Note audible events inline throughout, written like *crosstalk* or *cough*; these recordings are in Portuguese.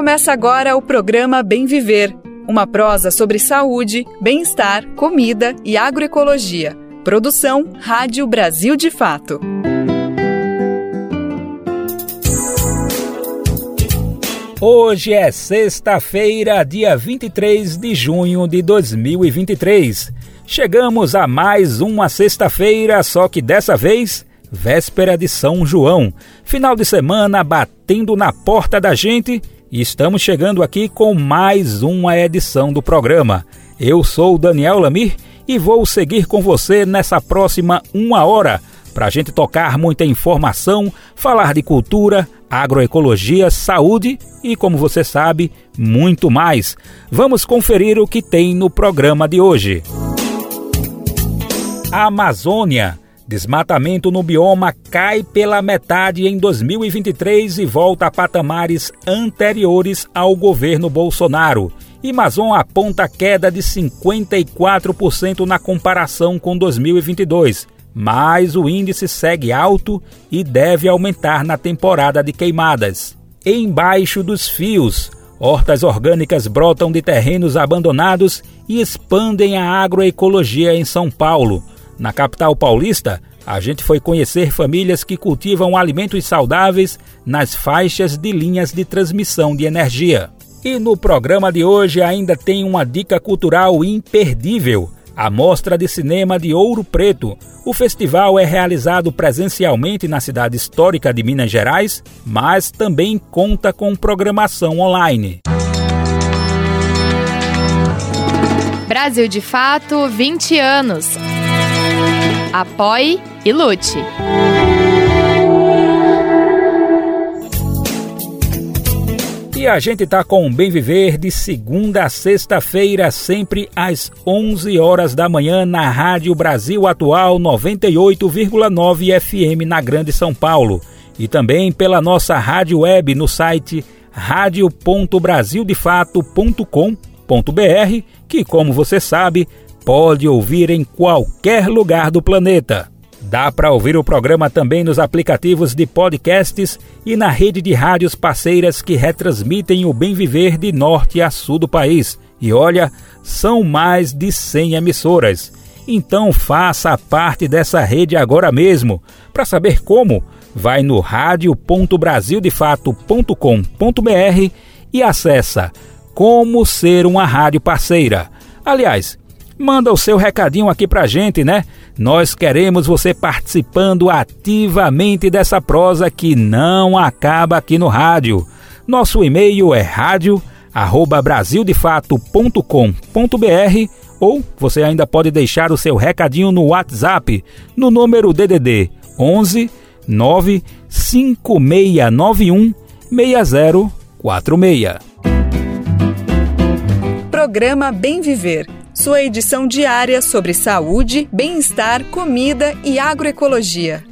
Começa agora o programa Bem Viver, uma prosa sobre saúde, bem-estar, comida e agroecologia. Produção Rádio Brasil de Fato. Hoje é sexta-feira, dia 23 de junho de 2023. Chegamos a mais uma sexta-feira, só que dessa vez véspera de São João. Final de semana batendo na porta da gente e estamos chegando aqui com mais uma edição do programa. Eu sou Daniel Lamir e vou seguir com você nessa próxima uma hora para a gente tocar muita informação, falar de cultura, agroecologia, saúde e, como você sabe, muito mais. Vamos conferir o que tem no programa de hoje. A Amazônia Desmatamento no bioma cai pela metade em 2023 e volta a patamares anteriores ao governo Bolsonaro. Amazon aponta queda de 54% na comparação com 2022, mas o índice segue alto e deve aumentar na temporada de queimadas. Embaixo dos fios, hortas orgânicas brotam de terrenos abandonados e expandem a agroecologia em São Paulo. Na capital paulista, a gente foi conhecer famílias que cultivam alimentos saudáveis nas faixas de linhas de transmissão de energia. E no programa de hoje ainda tem uma dica cultural imperdível: a Mostra de Cinema de Ouro Preto. O festival é realizado presencialmente na cidade histórica de Minas Gerais, mas também conta com programação online. Brasil de Fato 20 anos. Apoie e lute. E a gente tá com o Bem Viver de segunda a sexta-feira, sempre às 11 horas da manhã na Rádio Brasil Atual 98,9 FM na Grande São Paulo e também pela nossa rádio web no site radio.brasildefato.com.br, que como você sabe, pode ouvir em qualquer lugar do planeta. Dá para ouvir o programa também nos aplicativos de podcasts e na rede de rádios parceiras que retransmitem o bem viver de norte a sul do país. E olha, são mais de 100 emissoras. Então faça parte dessa rede agora mesmo. Para saber como, vai no radio.brasildefato.com.br e acessa Como Ser uma Rádio Parceira. Aliás, manda o seu recadinho aqui pra gente, né? Nós queremos você participando ativamente dessa prosa que não acaba aqui no rádio. Nosso e-mail é radio@brasildefato.com.br ou você ainda pode deixar o seu recadinho no WhatsApp no número DDD 11 95691 6046. Programa Bem Viver sua edição diária sobre saúde, bem-estar, comida e agroecologia.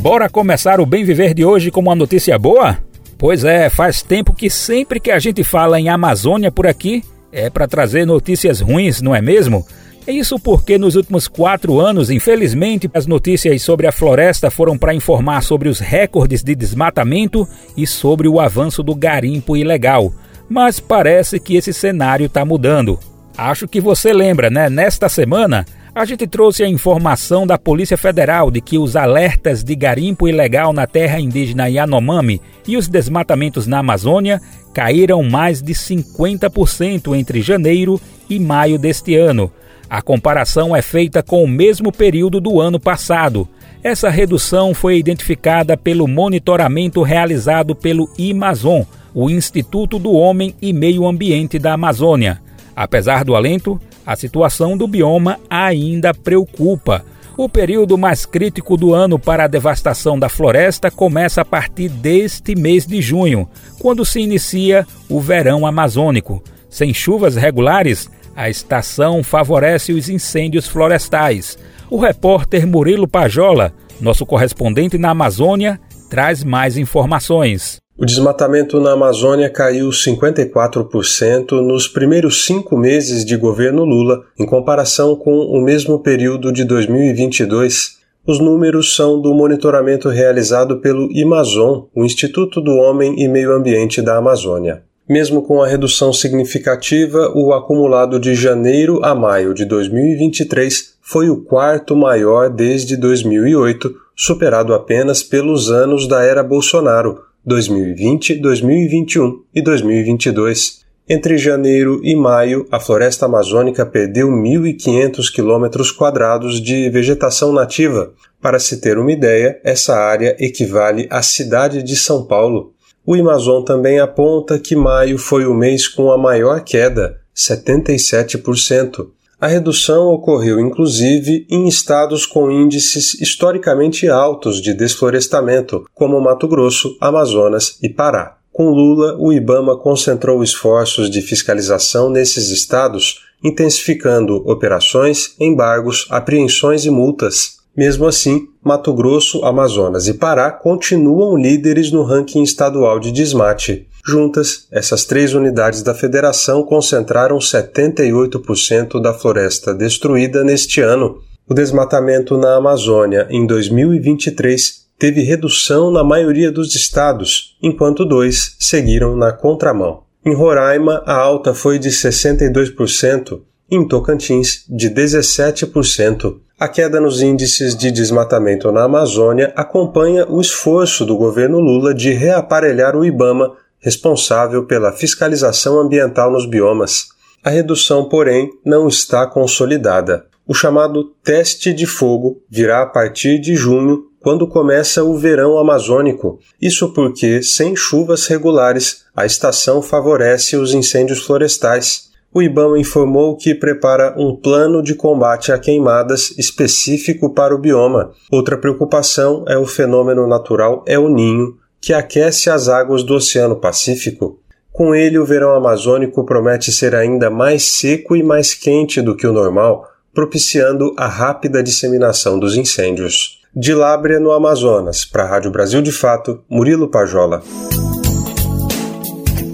Bora começar o Bem Viver de hoje com uma notícia boa? Pois é, faz tempo que sempre que a gente fala em Amazônia por aqui, é para trazer notícias ruins, não é mesmo? É isso porque nos últimos quatro anos, infelizmente, as notícias sobre a floresta foram para informar sobre os recordes de desmatamento e sobre o avanço do garimpo ilegal. Mas parece que esse cenário está mudando. Acho que você lembra, né? Nesta semana, a gente trouxe a informação da Polícia Federal de que os alertas de garimpo ilegal na terra indígena Yanomami e os desmatamentos na Amazônia caíram mais de 50% entre janeiro e maio deste ano. A comparação é feita com o mesmo período do ano passado. Essa redução foi identificada pelo monitoramento realizado pelo IMAZON, o Instituto do Homem e Meio Ambiente da Amazônia. Apesar do alento, a situação do bioma ainda preocupa. O período mais crítico do ano para a devastação da floresta começa a partir deste mês de junho, quando se inicia o verão amazônico. Sem chuvas regulares, a estação favorece os incêndios florestais. O repórter Murilo Pajola, nosso correspondente na Amazônia, traz mais informações. O desmatamento na Amazônia caiu 54% nos primeiros cinco meses de governo Lula, em comparação com o mesmo período de 2022. Os números são do monitoramento realizado pelo Amazon, o Instituto do Homem e Meio Ambiente da Amazônia. Mesmo com a redução significativa, o acumulado de janeiro a maio de 2023 foi o quarto maior desde 2008, superado apenas pelos anos da era Bolsonaro, 2020, 2021 e 2022. Entre janeiro e maio, a floresta amazônica perdeu 1.500 quilômetros quadrados de vegetação nativa. Para se ter uma ideia, essa área equivale à cidade de São Paulo. O Amazon também aponta que maio foi o mês com a maior queda, 77%. A redução ocorreu inclusive em estados com índices historicamente altos de desflorestamento, como Mato Grosso, Amazonas e Pará. Com Lula, o Ibama concentrou esforços de fiscalização nesses estados, intensificando operações, embargos, apreensões e multas. Mesmo assim, Mato Grosso, Amazonas e Pará continuam líderes no ranking estadual de desmate. Juntas, essas três unidades da federação concentraram 78% da floresta destruída neste ano. O desmatamento na Amazônia em 2023 teve redução na maioria dos estados, enquanto dois seguiram na contramão. Em Roraima, a alta foi de 62%, em Tocantins, de 17%. A queda nos índices de desmatamento na Amazônia acompanha o esforço do governo Lula de reaparelhar o Ibama, responsável pela fiscalização ambiental nos biomas. A redução, porém, não está consolidada. O chamado teste de fogo virá a partir de junho quando começa o verão amazônico. Isso porque, sem chuvas regulares, a estação favorece os incêndios florestais. O IBAMA informou que prepara um plano de combate a queimadas específico para o bioma. Outra preocupação é o fenômeno natural El Ninho, que aquece as águas do Oceano Pacífico. Com ele, o verão amazônico promete ser ainda mais seco e mais quente do que o normal, propiciando a rápida disseminação dos incêndios. De Lábrea, no Amazonas, para a Rádio Brasil de Fato, Murilo Pajola.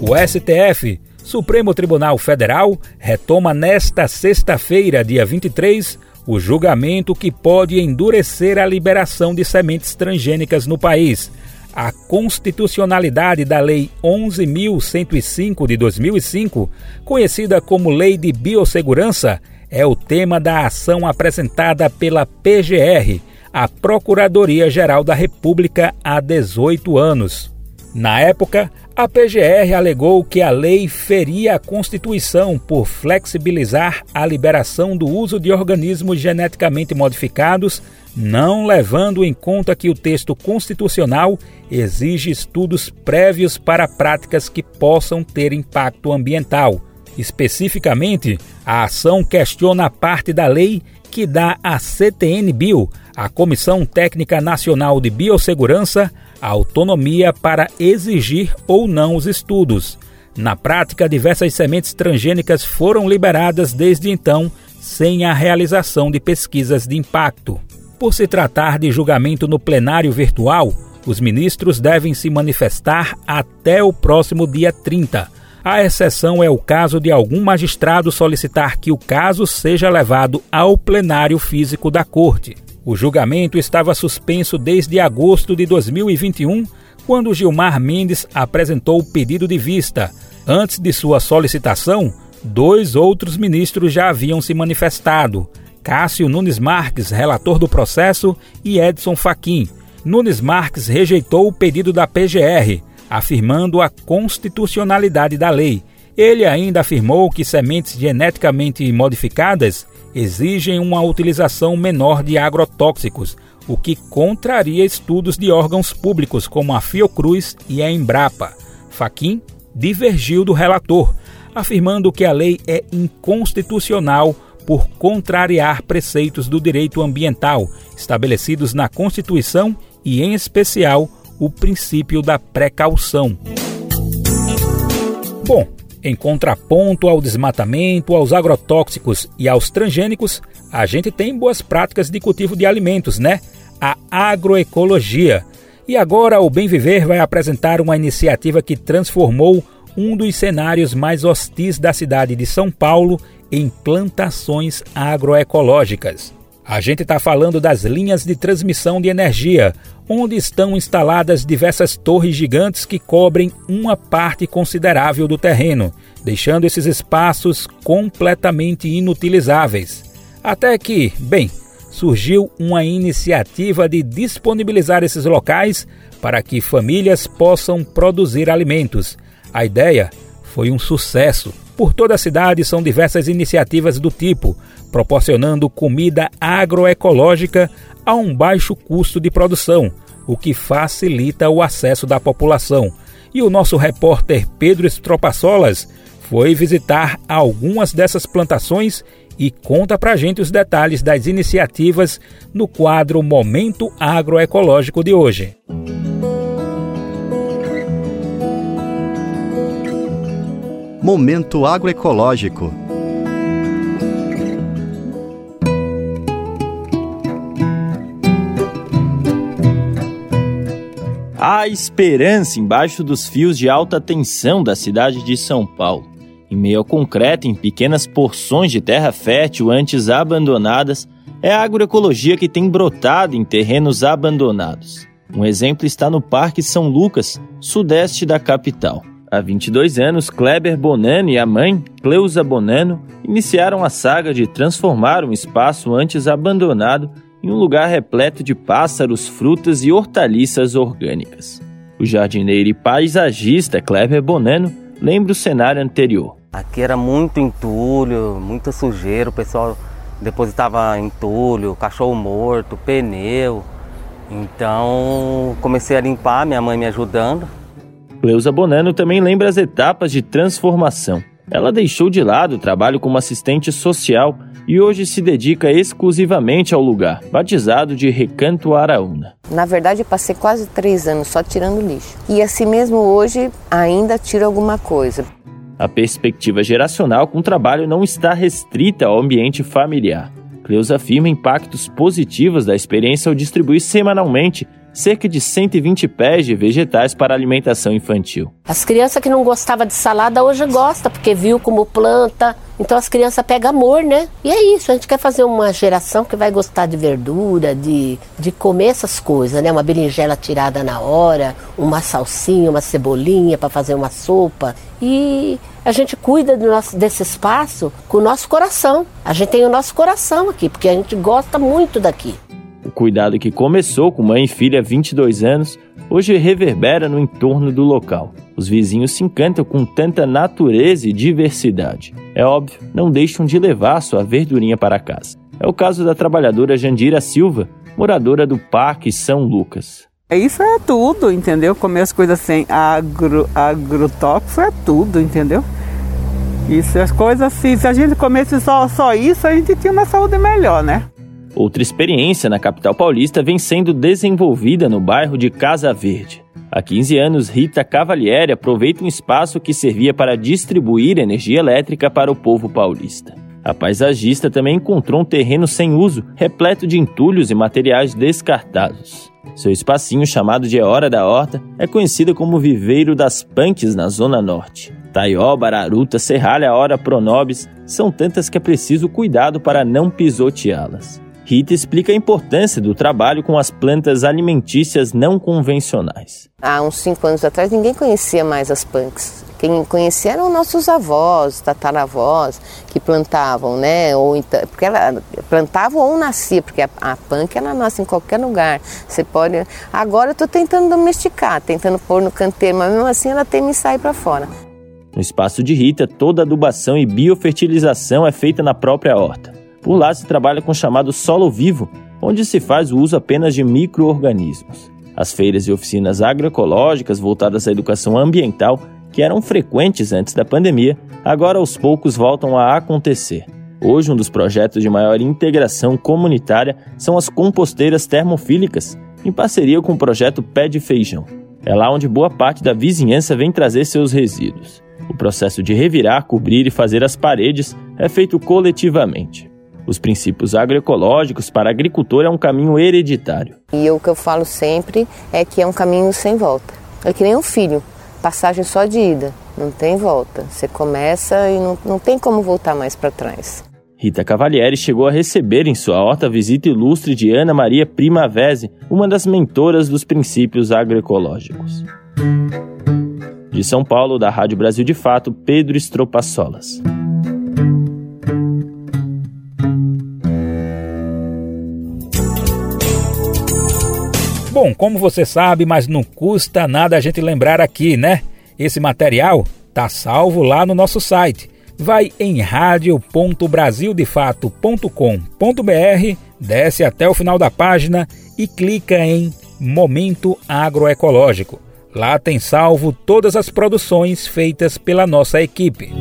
O STF, Supremo Tribunal Federal, retoma nesta sexta-feira, dia 23, o julgamento que pode endurecer a liberação de sementes transgênicas no país. A constitucionalidade da Lei 11.105 de 2005, conhecida como Lei de Biossegurança, é o tema da ação apresentada pela PGR à Procuradoria-Geral da República há 18 anos. Na época, a PGR alegou que a lei feria a Constituição por flexibilizar a liberação do uso de organismos geneticamente modificados, não levando em conta que o texto constitucional exige estudos prévios para práticas que possam ter impacto ambiental. Especificamente, a ação questiona a parte da lei que dá à CTN Bio a Comissão Técnica Nacional de Biossegurança autonomia para exigir ou não os estudos. Na prática, diversas sementes transgênicas foram liberadas desde então, sem a realização de pesquisas de impacto. Por se tratar de julgamento no plenário virtual, os ministros devem se manifestar até o próximo dia 30. A exceção é o caso de algum magistrado solicitar que o caso seja levado ao plenário físico da Corte. O julgamento estava suspenso desde agosto de 2021, quando Gilmar Mendes apresentou o pedido de vista. Antes de sua solicitação, dois outros ministros já haviam se manifestado: Cássio Nunes Marques, relator do processo, e Edson Fachin. Nunes Marques rejeitou o pedido da PGR, afirmando a constitucionalidade da lei. Ele ainda afirmou que sementes geneticamente modificadas exigem uma utilização menor de agrotóxicos, o que contraria estudos de órgãos públicos como a Fiocruz e a Embrapa. Faquim divergiu do relator, afirmando que a lei é inconstitucional por contrariar preceitos do direito ambiental estabelecidos na Constituição e, em especial, o princípio da precaução. Bom, em contraponto ao desmatamento, aos agrotóxicos e aos transgênicos, a gente tem boas práticas de cultivo de alimentos, né? A agroecologia. E agora o Bem Viver vai apresentar uma iniciativa que transformou um dos cenários mais hostis da cidade de São Paulo em plantações agroecológicas. A gente está falando das linhas de transmissão de energia, onde estão instaladas diversas torres gigantes que cobrem uma parte considerável do terreno, deixando esses espaços completamente inutilizáveis. Até que, bem, surgiu uma iniciativa de disponibilizar esses locais para que famílias possam produzir alimentos. A ideia foi um sucesso. Por toda a cidade são diversas iniciativas do tipo, proporcionando comida agroecológica a um baixo custo de produção, o que facilita o acesso da população. E o nosso repórter Pedro Estropaçolas foi visitar algumas dessas plantações e conta pra gente os detalhes das iniciativas no quadro Momento Agroecológico de hoje. Momento Agroecológico Há esperança embaixo dos fios de alta tensão da cidade de São Paulo. Em meio ao concreto, em pequenas porções de terra fértil antes abandonadas, é a agroecologia que tem brotado em terrenos abandonados. Um exemplo está no Parque São Lucas, sudeste da capital. Há 22 anos, Kleber Bonano e a mãe, Cleusa Bonano, iniciaram a saga de transformar um espaço antes abandonado em um lugar repleto de pássaros, frutas e hortaliças orgânicas. O jardineiro e paisagista Clever Bonano lembra o cenário anterior. Aqui era muito entulho, muita sujeira, o pessoal depositava entulho, cachorro morto, pneu. Então comecei a limpar, minha mãe me ajudando. Cleusa Bonano também lembra as etapas de transformação. Ela deixou de lado o trabalho como assistente social e hoje se dedica exclusivamente ao lugar, batizado de Recanto Araúna. Na verdade, passei quase três anos só tirando lixo. E assim mesmo hoje ainda tiro alguma coisa. A perspectiva geracional com o trabalho não está restrita ao ambiente familiar. Cleusa afirma impactos positivos da experiência ao distribuir semanalmente cerca de 120 pés de vegetais para alimentação infantil. As crianças que não gostavam de salada hoje gostam, porque viu como planta. Então as crianças pegam amor, né? E é isso, a gente quer fazer uma geração que vai gostar de verdura, de, de comer essas coisas, né? Uma berinjela tirada na hora, uma salsinha, uma cebolinha para fazer uma sopa. E a gente cuida nosso, desse espaço com o nosso coração. A gente tem o nosso coração aqui, porque a gente gosta muito daqui. O cuidado que começou com mãe e filha há 22 anos, hoje reverbera no entorno do local. Os vizinhos se encantam com tanta natureza e diversidade. É óbvio, não deixam de levar sua verdurinha para casa. É o caso da trabalhadora Jandira Silva, moradora do Parque São Lucas. Isso é tudo, entendeu? Comer as coisas sem agro, agrotóxico é tudo, entendeu? Isso, as coisas assim, se a gente comesse só, só isso, a gente tinha uma saúde melhor, né? Outra experiência na capital paulista vem sendo desenvolvida no bairro de Casa Verde. Há 15 anos, Rita Cavalieri aproveita um espaço que servia para distribuir energia elétrica para o povo paulista. A paisagista também encontrou um terreno sem uso, repleto de entulhos e materiais descartados. Seu espacinho, chamado de Hora da Horta, é conhecido como Viveiro das Punks na Zona Norte. Taió, Bararuta, Serralha, Hora Pronobis são tantas que é preciso cuidado para não pisoteá-las. Rita explica a importância do trabalho com as plantas alimentícias não convencionais. Há uns cinco anos atrás ninguém conhecia mais as punks. Quem conhecia eram nossos avós, tataravós, que plantavam, né? Ou então, porque ela plantava ou nascia, porque a, a punk ela nasce em qualquer lugar. Você pode. Agora eu estou tentando domesticar, tentando pôr no canteiro, mas mesmo assim ela tem que sair para fora. No espaço de Rita, toda adubação e biofertilização é feita na própria horta. Por lá se trabalha com o chamado solo vivo, onde se faz o uso apenas de micro-organismos. As feiras e oficinas agroecológicas voltadas à educação ambiental, que eram frequentes antes da pandemia, agora aos poucos voltam a acontecer. Hoje, um dos projetos de maior integração comunitária são as composteiras termofílicas, em parceria com o projeto Pé de Feijão. É lá onde boa parte da vizinhança vem trazer seus resíduos. O processo de revirar, cobrir e fazer as paredes é feito coletivamente. Os princípios agroecológicos para agricultor é um caminho hereditário. E o que eu falo sempre é que é um caminho sem volta. É que nem um filho, passagem só de ida, não tem volta. Você começa e não, não tem como voltar mais para trás. Rita Cavalieri chegou a receber em sua horta a visita ilustre de Ana Maria Primavese, uma das mentoras dos princípios agroecológicos. De São Paulo, da Rádio Brasil de Fato, Pedro Estropaçolas. Bom, como você sabe, mas não custa nada a gente lembrar aqui, né? Esse material tá salvo lá no nosso site. Vai em radio.brasildefato.com.br, desce até o final da página e clica em Momento Agroecológico. Lá tem salvo todas as produções feitas pela nossa equipe.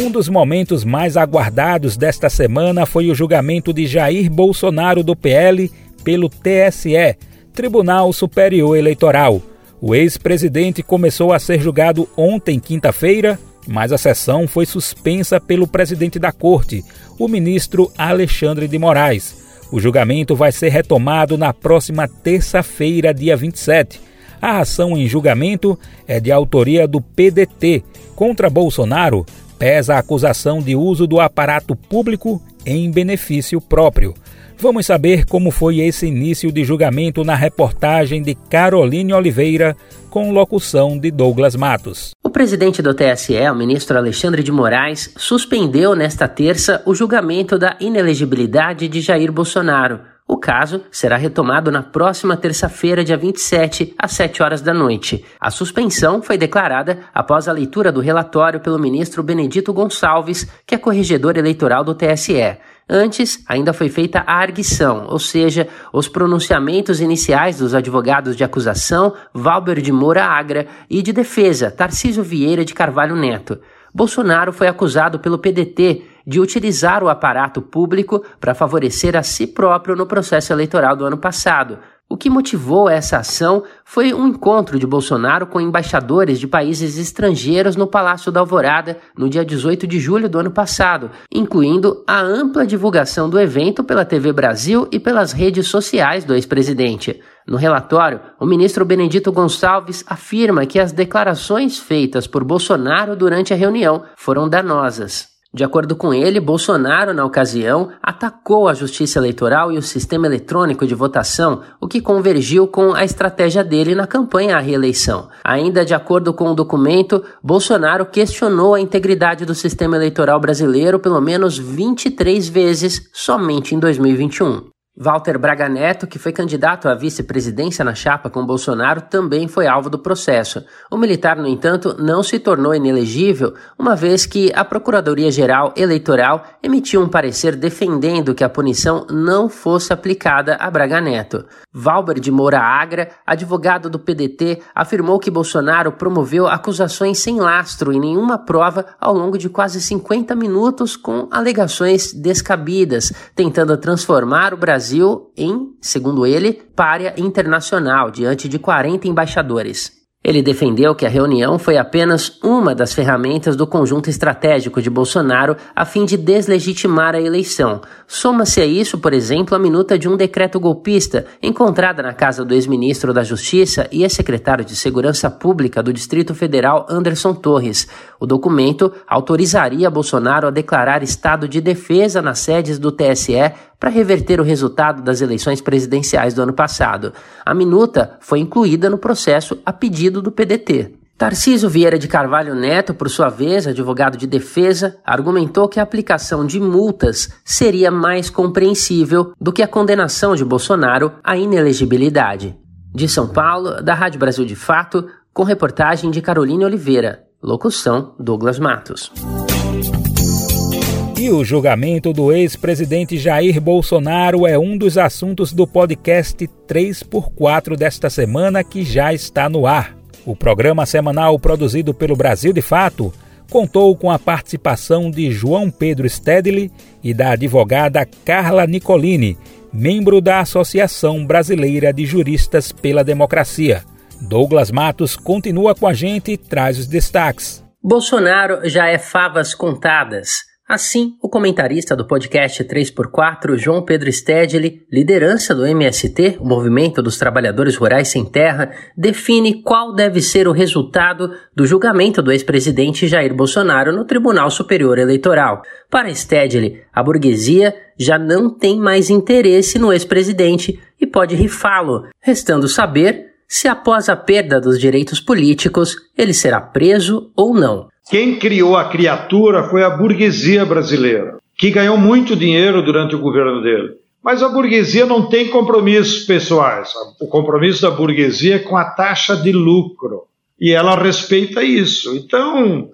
Um dos momentos mais aguardados desta semana foi o julgamento de Jair Bolsonaro do PL pelo TSE, Tribunal Superior Eleitoral. O ex-presidente começou a ser julgado ontem, quinta-feira, mas a sessão foi suspensa pelo presidente da corte, o ministro Alexandre de Moraes. O julgamento vai ser retomado na próxima terça-feira, dia 27. A ação em julgamento é de autoria do PDT. Contra Bolsonaro, pesa a acusação de uso do aparato público em benefício próprio. Vamos saber como foi esse início de julgamento na reportagem de Caroline Oliveira, com locução de Douglas Matos. O presidente do TSE, o ministro Alexandre de Moraes, suspendeu nesta terça o julgamento da inelegibilidade de Jair Bolsonaro. O caso será retomado na próxima terça-feira, dia 27, às 7 horas da noite. A suspensão foi declarada após a leitura do relatório pelo ministro Benedito Gonçalves, que é corregedor eleitoral do TSE. Antes, ainda foi feita a arguição, ou seja, os pronunciamentos iniciais dos advogados de acusação Valber de Moura Agra e de defesa Tarcísio Vieira de Carvalho Neto. Bolsonaro foi acusado pelo PDT de utilizar o aparato público para favorecer a si próprio no processo eleitoral do ano passado, o que motivou essa ação foi um encontro de Bolsonaro com embaixadores de países estrangeiros no Palácio da Alvorada no dia 18 de julho do ano passado, incluindo a ampla divulgação do evento pela TV Brasil e pelas redes sociais do ex-presidente. No relatório, o ministro Benedito Gonçalves afirma que as declarações feitas por Bolsonaro durante a reunião foram danosas. De acordo com ele, Bolsonaro, na ocasião, atacou a justiça eleitoral e o sistema eletrônico de votação, o que convergiu com a estratégia dele na campanha à reeleição. Ainda de acordo com o documento, Bolsonaro questionou a integridade do sistema eleitoral brasileiro pelo menos 23 vezes somente em 2021. Walter Braga Neto, que foi candidato à vice-presidência na chapa com Bolsonaro, também foi alvo do processo. O militar, no entanto, não se tornou inelegível, uma vez que a Procuradoria-Geral Eleitoral emitiu um parecer defendendo que a punição não fosse aplicada a Braga Neto. Valber de Moura Agra, advogado do PDT, afirmou que Bolsonaro promoveu acusações sem lastro e nenhuma prova ao longo de quase 50 minutos com alegações descabidas, tentando transformar o Brasil Brasil em, segundo ele, párea internacional diante de 40 embaixadores. Ele defendeu que a reunião foi apenas uma das ferramentas do conjunto estratégico de Bolsonaro a fim de deslegitimar a eleição. Soma-se a isso, por exemplo, a minuta de um decreto golpista encontrada na casa do ex-ministro da Justiça e ex-secretário de Segurança Pública do Distrito Federal, Anderson Torres. O documento autorizaria Bolsonaro a declarar estado de defesa nas sedes do TSE para reverter o resultado das eleições presidenciais do ano passado. A minuta foi incluída no processo a pedido do PDT. Tarcísio Vieira de Carvalho Neto, por sua vez, advogado de defesa, argumentou que a aplicação de multas seria mais compreensível do que a condenação de Bolsonaro à inelegibilidade. De São Paulo, da Rádio Brasil de Fato, com reportagem de Caroline Oliveira. Locução: Douglas Matos. E o julgamento do ex-presidente Jair Bolsonaro é um dos assuntos do podcast 3x4 desta semana que já está no ar. O programa semanal produzido pelo Brasil de Fato contou com a participação de João Pedro Stedley e da advogada Carla Nicolini, membro da Associação Brasileira de Juristas pela Democracia. Douglas Matos continua com a gente e traz os destaques. Bolsonaro já é favas contadas. Assim, o comentarista do podcast 3x4, João Pedro Stedley, liderança do MST, o Movimento dos Trabalhadores Rurais Sem Terra, define qual deve ser o resultado do julgamento do ex-presidente Jair Bolsonaro no Tribunal Superior Eleitoral. Para Stedley, a burguesia já não tem mais interesse no ex-presidente e pode rifá-lo, restando saber se após a perda dos direitos políticos ele será preso ou não. Quem criou a criatura foi a burguesia brasileira, que ganhou muito dinheiro durante o governo dele. Mas a burguesia não tem compromissos pessoais. O compromisso da burguesia é com a taxa de lucro. E ela respeita isso. Então,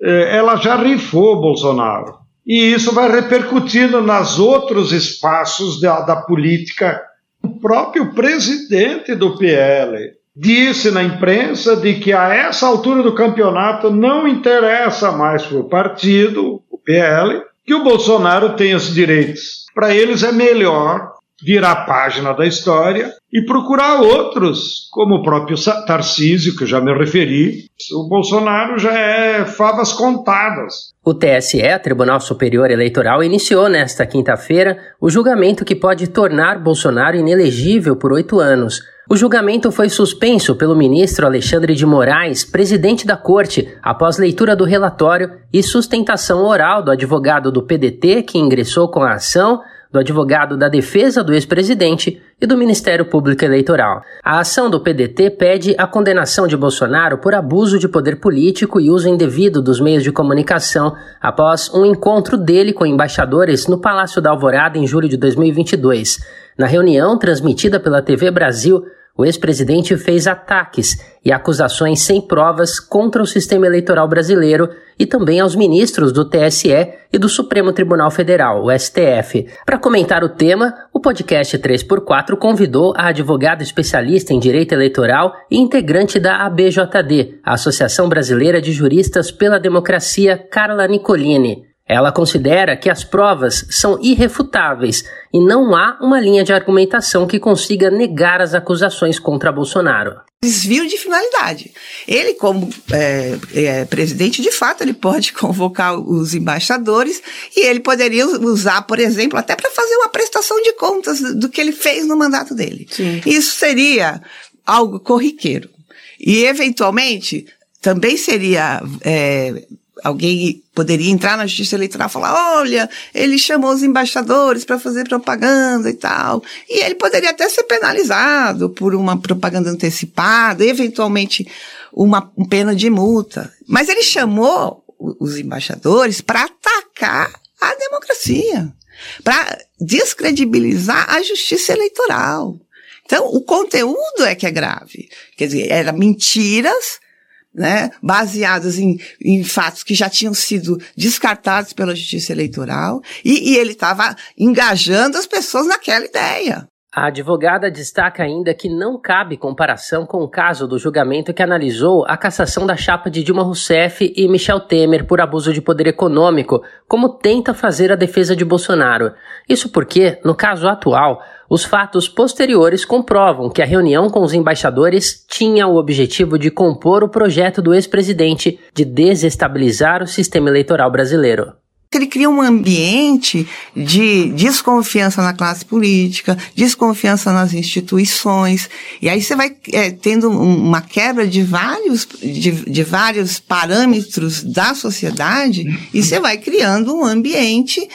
é, ela já rifou Bolsonaro. E isso vai repercutindo nos outros espaços da, da política. O próprio presidente do PL disse na imprensa de que a essa altura do campeonato não interessa mais para o partido, o PL, que o Bolsonaro tenha os direitos. Para eles é melhor virar a página da história e procurar outros, como o próprio Tarcísio, que eu já me referi. O Bolsonaro já é favas contadas. O TSE, Tribunal Superior Eleitoral, iniciou nesta quinta-feira o julgamento que pode tornar Bolsonaro inelegível por oito anos. O julgamento foi suspenso pelo ministro Alexandre de Moraes, presidente da corte, após leitura do relatório e sustentação oral do advogado do PDT que ingressou com a ação, do advogado da defesa do ex-presidente e do Ministério Público Eleitoral. A ação do PDT pede a condenação de Bolsonaro por abuso de poder político e uso indevido dos meios de comunicação após um encontro dele com embaixadores no Palácio da Alvorada em julho de 2022. Na reunião transmitida pela TV Brasil, o ex-presidente fez ataques e acusações sem provas contra o sistema eleitoral brasileiro e também aos ministros do TSE e do Supremo Tribunal Federal, o STF. Para comentar o tema, o podcast 3x4 convidou a advogada especialista em direito eleitoral e integrante da ABJD, a Associação Brasileira de Juristas pela Democracia, Carla Nicolini. Ela considera que as provas são irrefutáveis e não há uma linha de argumentação que consiga negar as acusações contra Bolsonaro. Desvio de finalidade. Ele, como é, é, presidente, de fato, ele pode *laughs* convocar os embaixadores e ele poderia usar, por exemplo, até para fazer uma prestação de contas do que ele fez no mandato dele. Sim. Isso seria algo corriqueiro. E, eventualmente, também seria é, alguém poderia entrar na justiça eleitoral e falar, olha, ele chamou os embaixadores para fazer propaganda e tal. E ele poderia até ser penalizado por uma propaganda antecipada, eventualmente uma pena de multa. Mas ele chamou os embaixadores para atacar a democracia, para descredibilizar a justiça eleitoral. Então, o conteúdo é que é grave. Quer dizer, eram mentiras né, baseadas em, em fatos que já tinham sido descartados pela justiça eleitoral, e, e ele estava engajando as pessoas naquela ideia. A advogada destaca ainda que não cabe comparação com o caso do julgamento que analisou a cassação da chapa de Dilma Rousseff e Michel Temer por abuso de poder econômico, como tenta fazer a defesa de Bolsonaro. Isso porque, no caso atual, os fatos posteriores comprovam que a reunião com os embaixadores tinha o objetivo de compor o projeto do ex-presidente de desestabilizar o sistema eleitoral brasileiro ele cria um ambiente de desconfiança na classe política, desconfiança nas instituições, e aí você vai é, tendo uma quebra de vários, de, de vários parâmetros da sociedade, e você vai criando um ambiente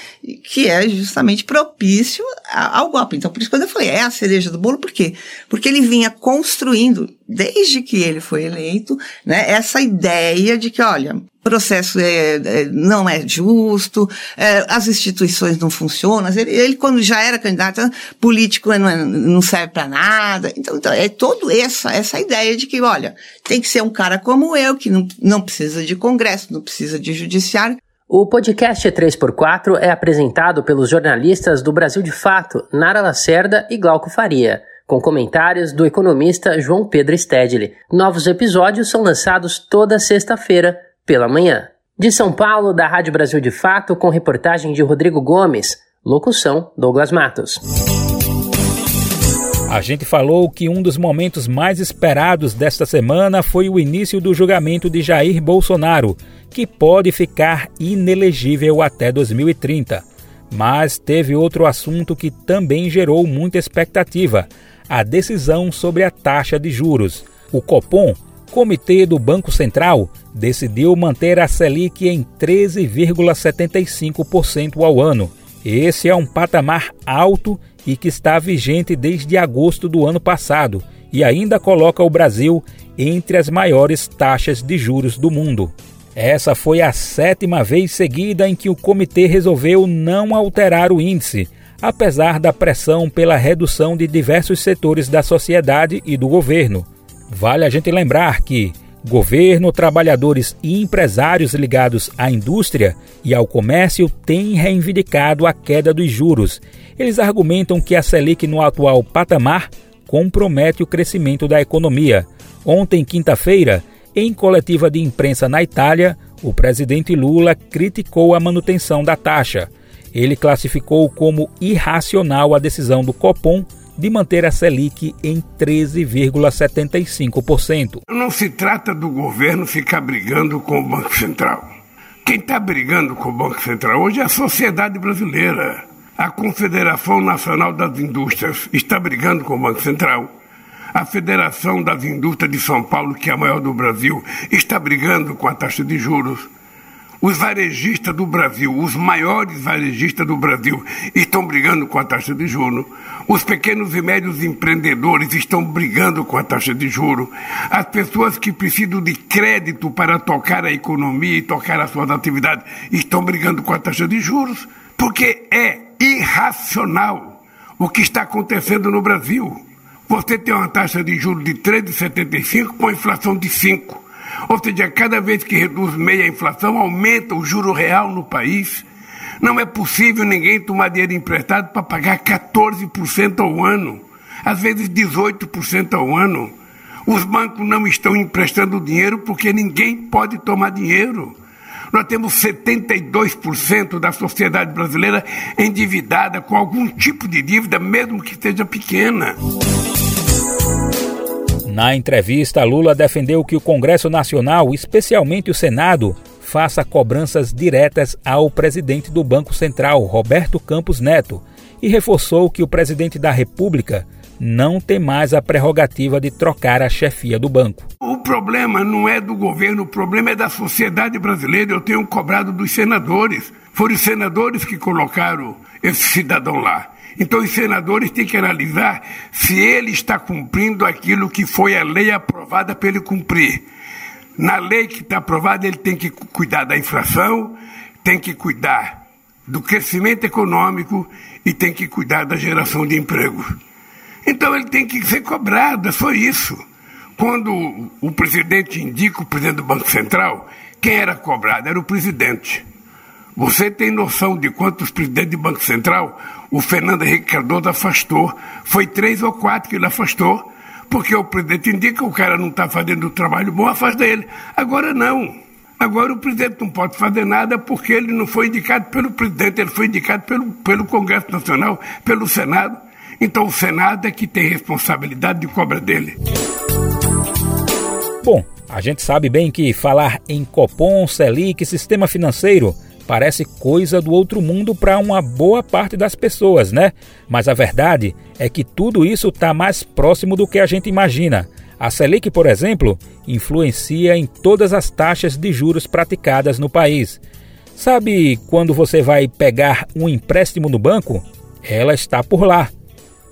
que é justamente propício ao golpe. Então, por isso quando eu falei, é a cereja do bolo, por quê? Porque ele vinha construindo, desde que ele foi eleito, né, essa ideia de que, olha, processo é, é, não é justo, é, as instituições não funcionam. Ele, ele, quando já era candidato, político não, é, não serve para nada. Então, então, é toda essa, essa ideia de que, olha, tem que ser um cara como eu, que não, não precisa de congresso, não precisa de judiciário. O podcast 3x4 é apresentado pelos jornalistas do Brasil de Fato, Nara Lacerda e Glauco Faria com comentários do economista João Pedro Stedley. Novos episódios são lançados toda sexta-feira pela manhã. De São Paulo, da Rádio Brasil de Fato, com reportagem de Rodrigo Gomes. Locução: Douglas Matos. A gente falou que um dos momentos mais esperados desta semana foi o início do julgamento de Jair Bolsonaro, que pode ficar inelegível até 2030. Mas teve outro assunto que também gerou muita expectativa: a decisão sobre a taxa de juros. O Copom, Comitê do Banco Central, decidiu manter a Selic em 13,75% ao ano. Esse é um patamar alto e que está vigente desde agosto do ano passado e ainda coloca o Brasil entre as maiores taxas de juros do mundo. Essa foi a sétima vez seguida em que o comitê resolveu não alterar o índice, apesar da pressão pela redução de diversos setores da sociedade e do governo. Vale a gente lembrar que governo, trabalhadores e empresários ligados à indústria e ao comércio têm reivindicado a queda dos juros eles argumentam que a Selic no atual patamar compromete o crescimento da economia. Ontem, quinta-feira, em coletiva de imprensa na Itália, o presidente Lula criticou a manutenção da taxa. Ele classificou como irracional a decisão do Copom de manter a Selic em 13,75%. Não se trata do governo ficar brigando com o Banco Central. Quem está brigando com o Banco Central hoje é a sociedade brasileira. A Confederação Nacional das Indústrias está brigando com o Banco Central. A Federação das Indústrias de São Paulo, que é a maior do Brasil, está brigando com a taxa de juros. Os varejistas do Brasil, os maiores varejistas do Brasil, estão brigando com a taxa de juros. Os pequenos e médios empreendedores estão brigando com a taxa de juros. As pessoas que precisam de crédito para tocar a economia e tocar as suas atividades estão brigando com a taxa de juros. Porque é irracional o que está acontecendo no Brasil. Você tem uma taxa de juros de 3,75 com a inflação de 5. Ou seja, cada vez que reduz meia a inflação, aumenta o juro real no país. Não é possível ninguém tomar dinheiro emprestado para pagar 14% ao ano, às vezes 18% ao ano. Os bancos não estão emprestando dinheiro porque ninguém pode tomar dinheiro. Nós temos 72% da sociedade brasileira endividada com algum tipo de dívida, mesmo que seja pequena. Na entrevista, Lula defendeu que o Congresso Nacional, especialmente o Senado, faça cobranças diretas ao presidente do Banco Central, Roberto Campos Neto, e reforçou que o presidente da República não tem mais a prerrogativa de trocar a chefia do banco. O problema não é do governo, o problema é da sociedade brasileira. Eu tenho cobrado dos senadores. Foram os senadores que colocaram esse cidadão lá. Então os senadores têm que analisar se ele está cumprindo aquilo que foi a lei aprovada para ele cumprir. Na lei que está aprovada, ele tem que cuidar da inflação, tem que cuidar do crescimento econômico e tem que cuidar da geração de emprego. Então ele tem que ser cobrado, é só isso. Quando o presidente indica o presidente do Banco Central, quem era cobrado? Era o presidente. Você tem noção de quantos presidentes do Banco Central o Fernando Henrique Cardoso afastou? Foi três ou quatro que ele afastou, porque o presidente indica o cara não está fazendo o trabalho bom, afasta ele. Agora não. Agora o presidente não pode fazer nada porque ele não foi indicado pelo presidente, ele foi indicado pelo, pelo Congresso Nacional, pelo Senado. Então o Senado é que tem responsabilidade de cobra dele. Bom, a gente sabe bem que falar em Copom, Selic, sistema financeiro parece coisa do outro mundo para uma boa parte das pessoas, né? Mas a verdade é que tudo isso está mais próximo do que a gente imagina. A Selic, por exemplo, influencia em todas as taxas de juros praticadas no país. Sabe quando você vai pegar um empréstimo no banco? Ela está por lá.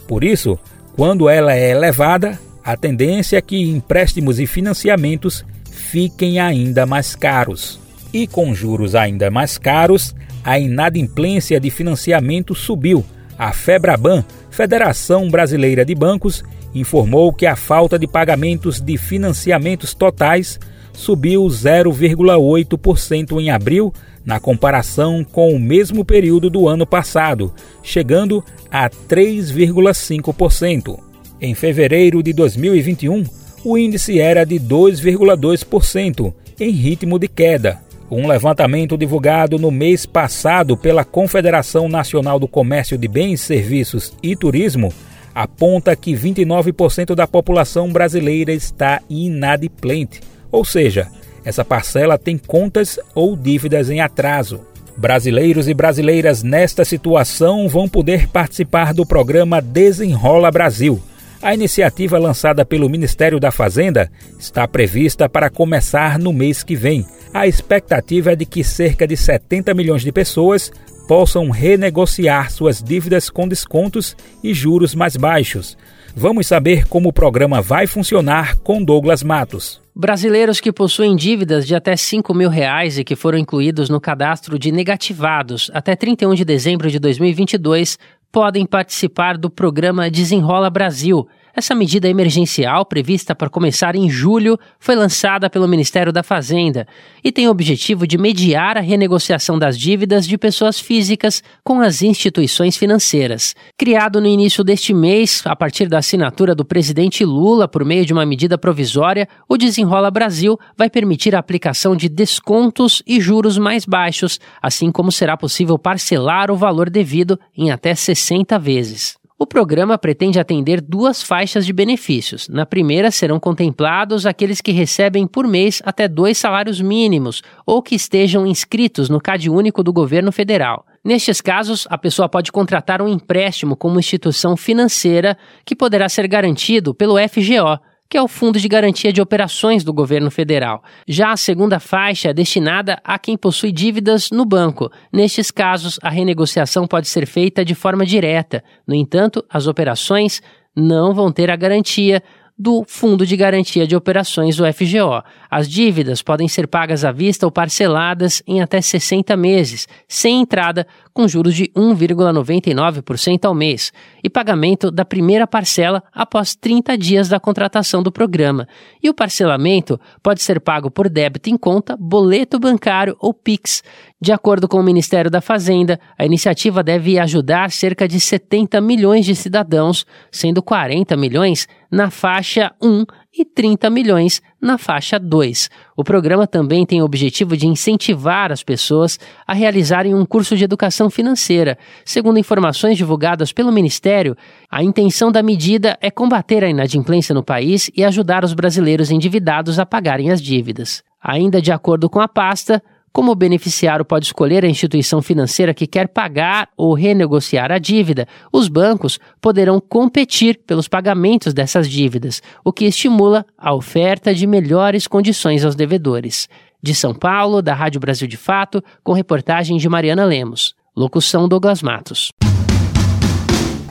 Por isso, quando ela é elevada, a tendência é que empréstimos e financiamentos fiquem ainda mais caros. E com juros ainda mais caros, a inadimplência de financiamento subiu. A Febraban, Federação Brasileira de Bancos, informou que a falta de pagamentos de financiamentos totais subiu 0,8% em abril, na comparação com o mesmo período do ano passado, chegando a 3,5%. Em fevereiro de 2021, o índice era de 2,2%, em ritmo de queda. Um levantamento divulgado no mês passado pela Confederação Nacional do Comércio de Bens, Serviços e Turismo aponta que 29% da população brasileira está inadimplente, ou seja, essa parcela tem contas ou dívidas em atraso. Brasileiros e brasileiras nesta situação vão poder participar do programa Desenrola Brasil. A iniciativa lançada pelo Ministério da Fazenda está prevista para começar no mês que vem. A expectativa é de que cerca de 70 milhões de pessoas possam renegociar suas dívidas com descontos e juros mais baixos. Vamos saber como o programa vai funcionar com Douglas Matos. Brasileiros que possuem dívidas de até 5 mil reais e que foram incluídos no cadastro de negativados até 31 de dezembro de 2022 podem participar do programa Desenrola Brasil essa medida emergencial, prevista para começar em julho, foi lançada pelo Ministério da Fazenda e tem o objetivo de mediar a renegociação das dívidas de pessoas físicas com as instituições financeiras. Criado no início deste mês, a partir da assinatura do presidente Lula por meio de uma medida provisória, o Desenrola Brasil vai permitir a aplicação de descontos e juros mais baixos, assim como será possível parcelar o valor devido em até 60 vezes. O programa pretende atender duas faixas de benefícios. Na primeira, serão contemplados aqueles que recebem por mês até dois salários mínimos ou que estejam inscritos no CAD único do governo federal. Nestes casos, a pessoa pode contratar um empréstimo com uma instituição financeira que poderá ser garantido pelo FGO, que é o Fundo de Garantia de Operações do governo federal. Já a segunda faixa é destinada a quem possui dívidas no banco. Nestes casos, a renegociação pode ser feita de forma direta. No entanto, as operações não vão ter a garantia do Fundo de Garantia de Operações, o FGO. As dívidas podem ser pagas à vista ou parceladas em até 60 meses, sem entrada, com juros de 1,99% ao mês, e pagamento da primeira parcela após 30 dias da contratação do programa. E o parcelamento pode ser pago por débito em conta, boleto bancário ou PIX. De acordo com o Ministério da Fazenda, a iniciativa deve ajudar cerca de 70 milhões de cidadãos, sendo 40 milhões na faixa 1 e 30 milhões na faixa 2. O programa também tem o objetivo de incentivar as pessoas a realizarem um curso de educação financeira. Segundo informações divulgadas pelo Ministério, a intenção da medida é combater a inadimplência no país e ajudar os brasileiros endividados a pagarem as dívidas. Ainda de acordo com a pasta, como o beneficiário pode escolher a instituição financeira que quer pagar ou renegociar a dívida, os bancos poderão competir pelos pagamentos dessas dívidas, o que estimula a oferta de melhores condições aos devedores. De São Paulo, da Rádio Brasil de Fato, com reportagem de Mariana Lemos. Locução Douglas Matos.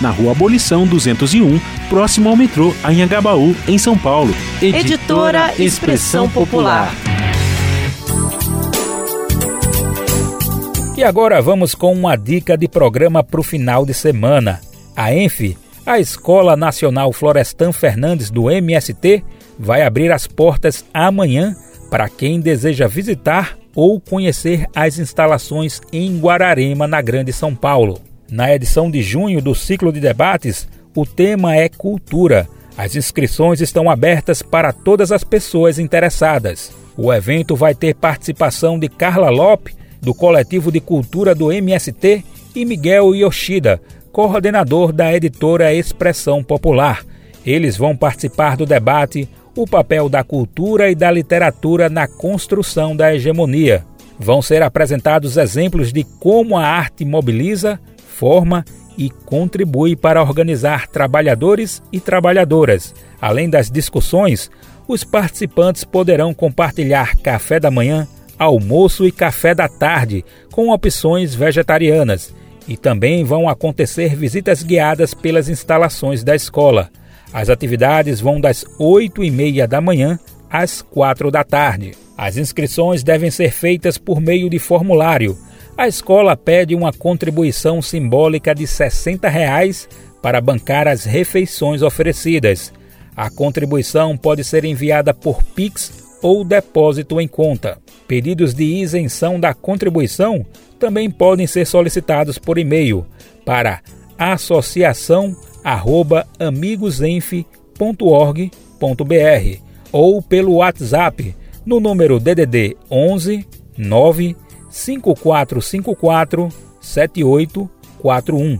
na Rua Abolição 201, próximo ao metrô Anhangabaú, em São Paulo. Editora, editora Expressão Popular. E agora vamos com uma dica de programa para o final de semana. A ENF, a Escola Nacional Florestan Fernandes do MST, vai abrir as portas amanhã para quem deseja visitar ou conhecer as instalações em Guararema, na Grande São Paulo. Na edição de junho do ciclo de debates, o tema é Cultura. As inscrições estão abertas para todas as pessoas interessadas. O evento vai ter participação de Carla Lope, do Coletivo de Cultura do MST, e Miguel Yoshida, coordenador da editora Expressão Popular. Eles vão participar do debate O papel da cultura e da literatura na construção da hegemonia. Vão ser apresentados exemplos de como a arte mobiliza, forma e contribui para organizar trabalhadores e trabalhadoras. Além das discussões, os participantes poderão compartilhar café da manhã, almoço e café da tarde, com opções vegetarianas. E também vão acontecer visitas guiadas pelas instalações da escola. As atividades vão das 8 e meia da manhã às 4 da tarde. As inscrições devem ser feitas por meio de formulário. A escola pede uma contribuição simbólica de 60 reais para bancar as refeições oferecidas. A contribuição pode ser enviada por Pix ou depósito em conta. Pedidos de isenção da contribuição também podem ser solicitados por e-mail para associação@amigosenf.org.br ou pelo WhatsApp no número DDD 11 9 5454 7841.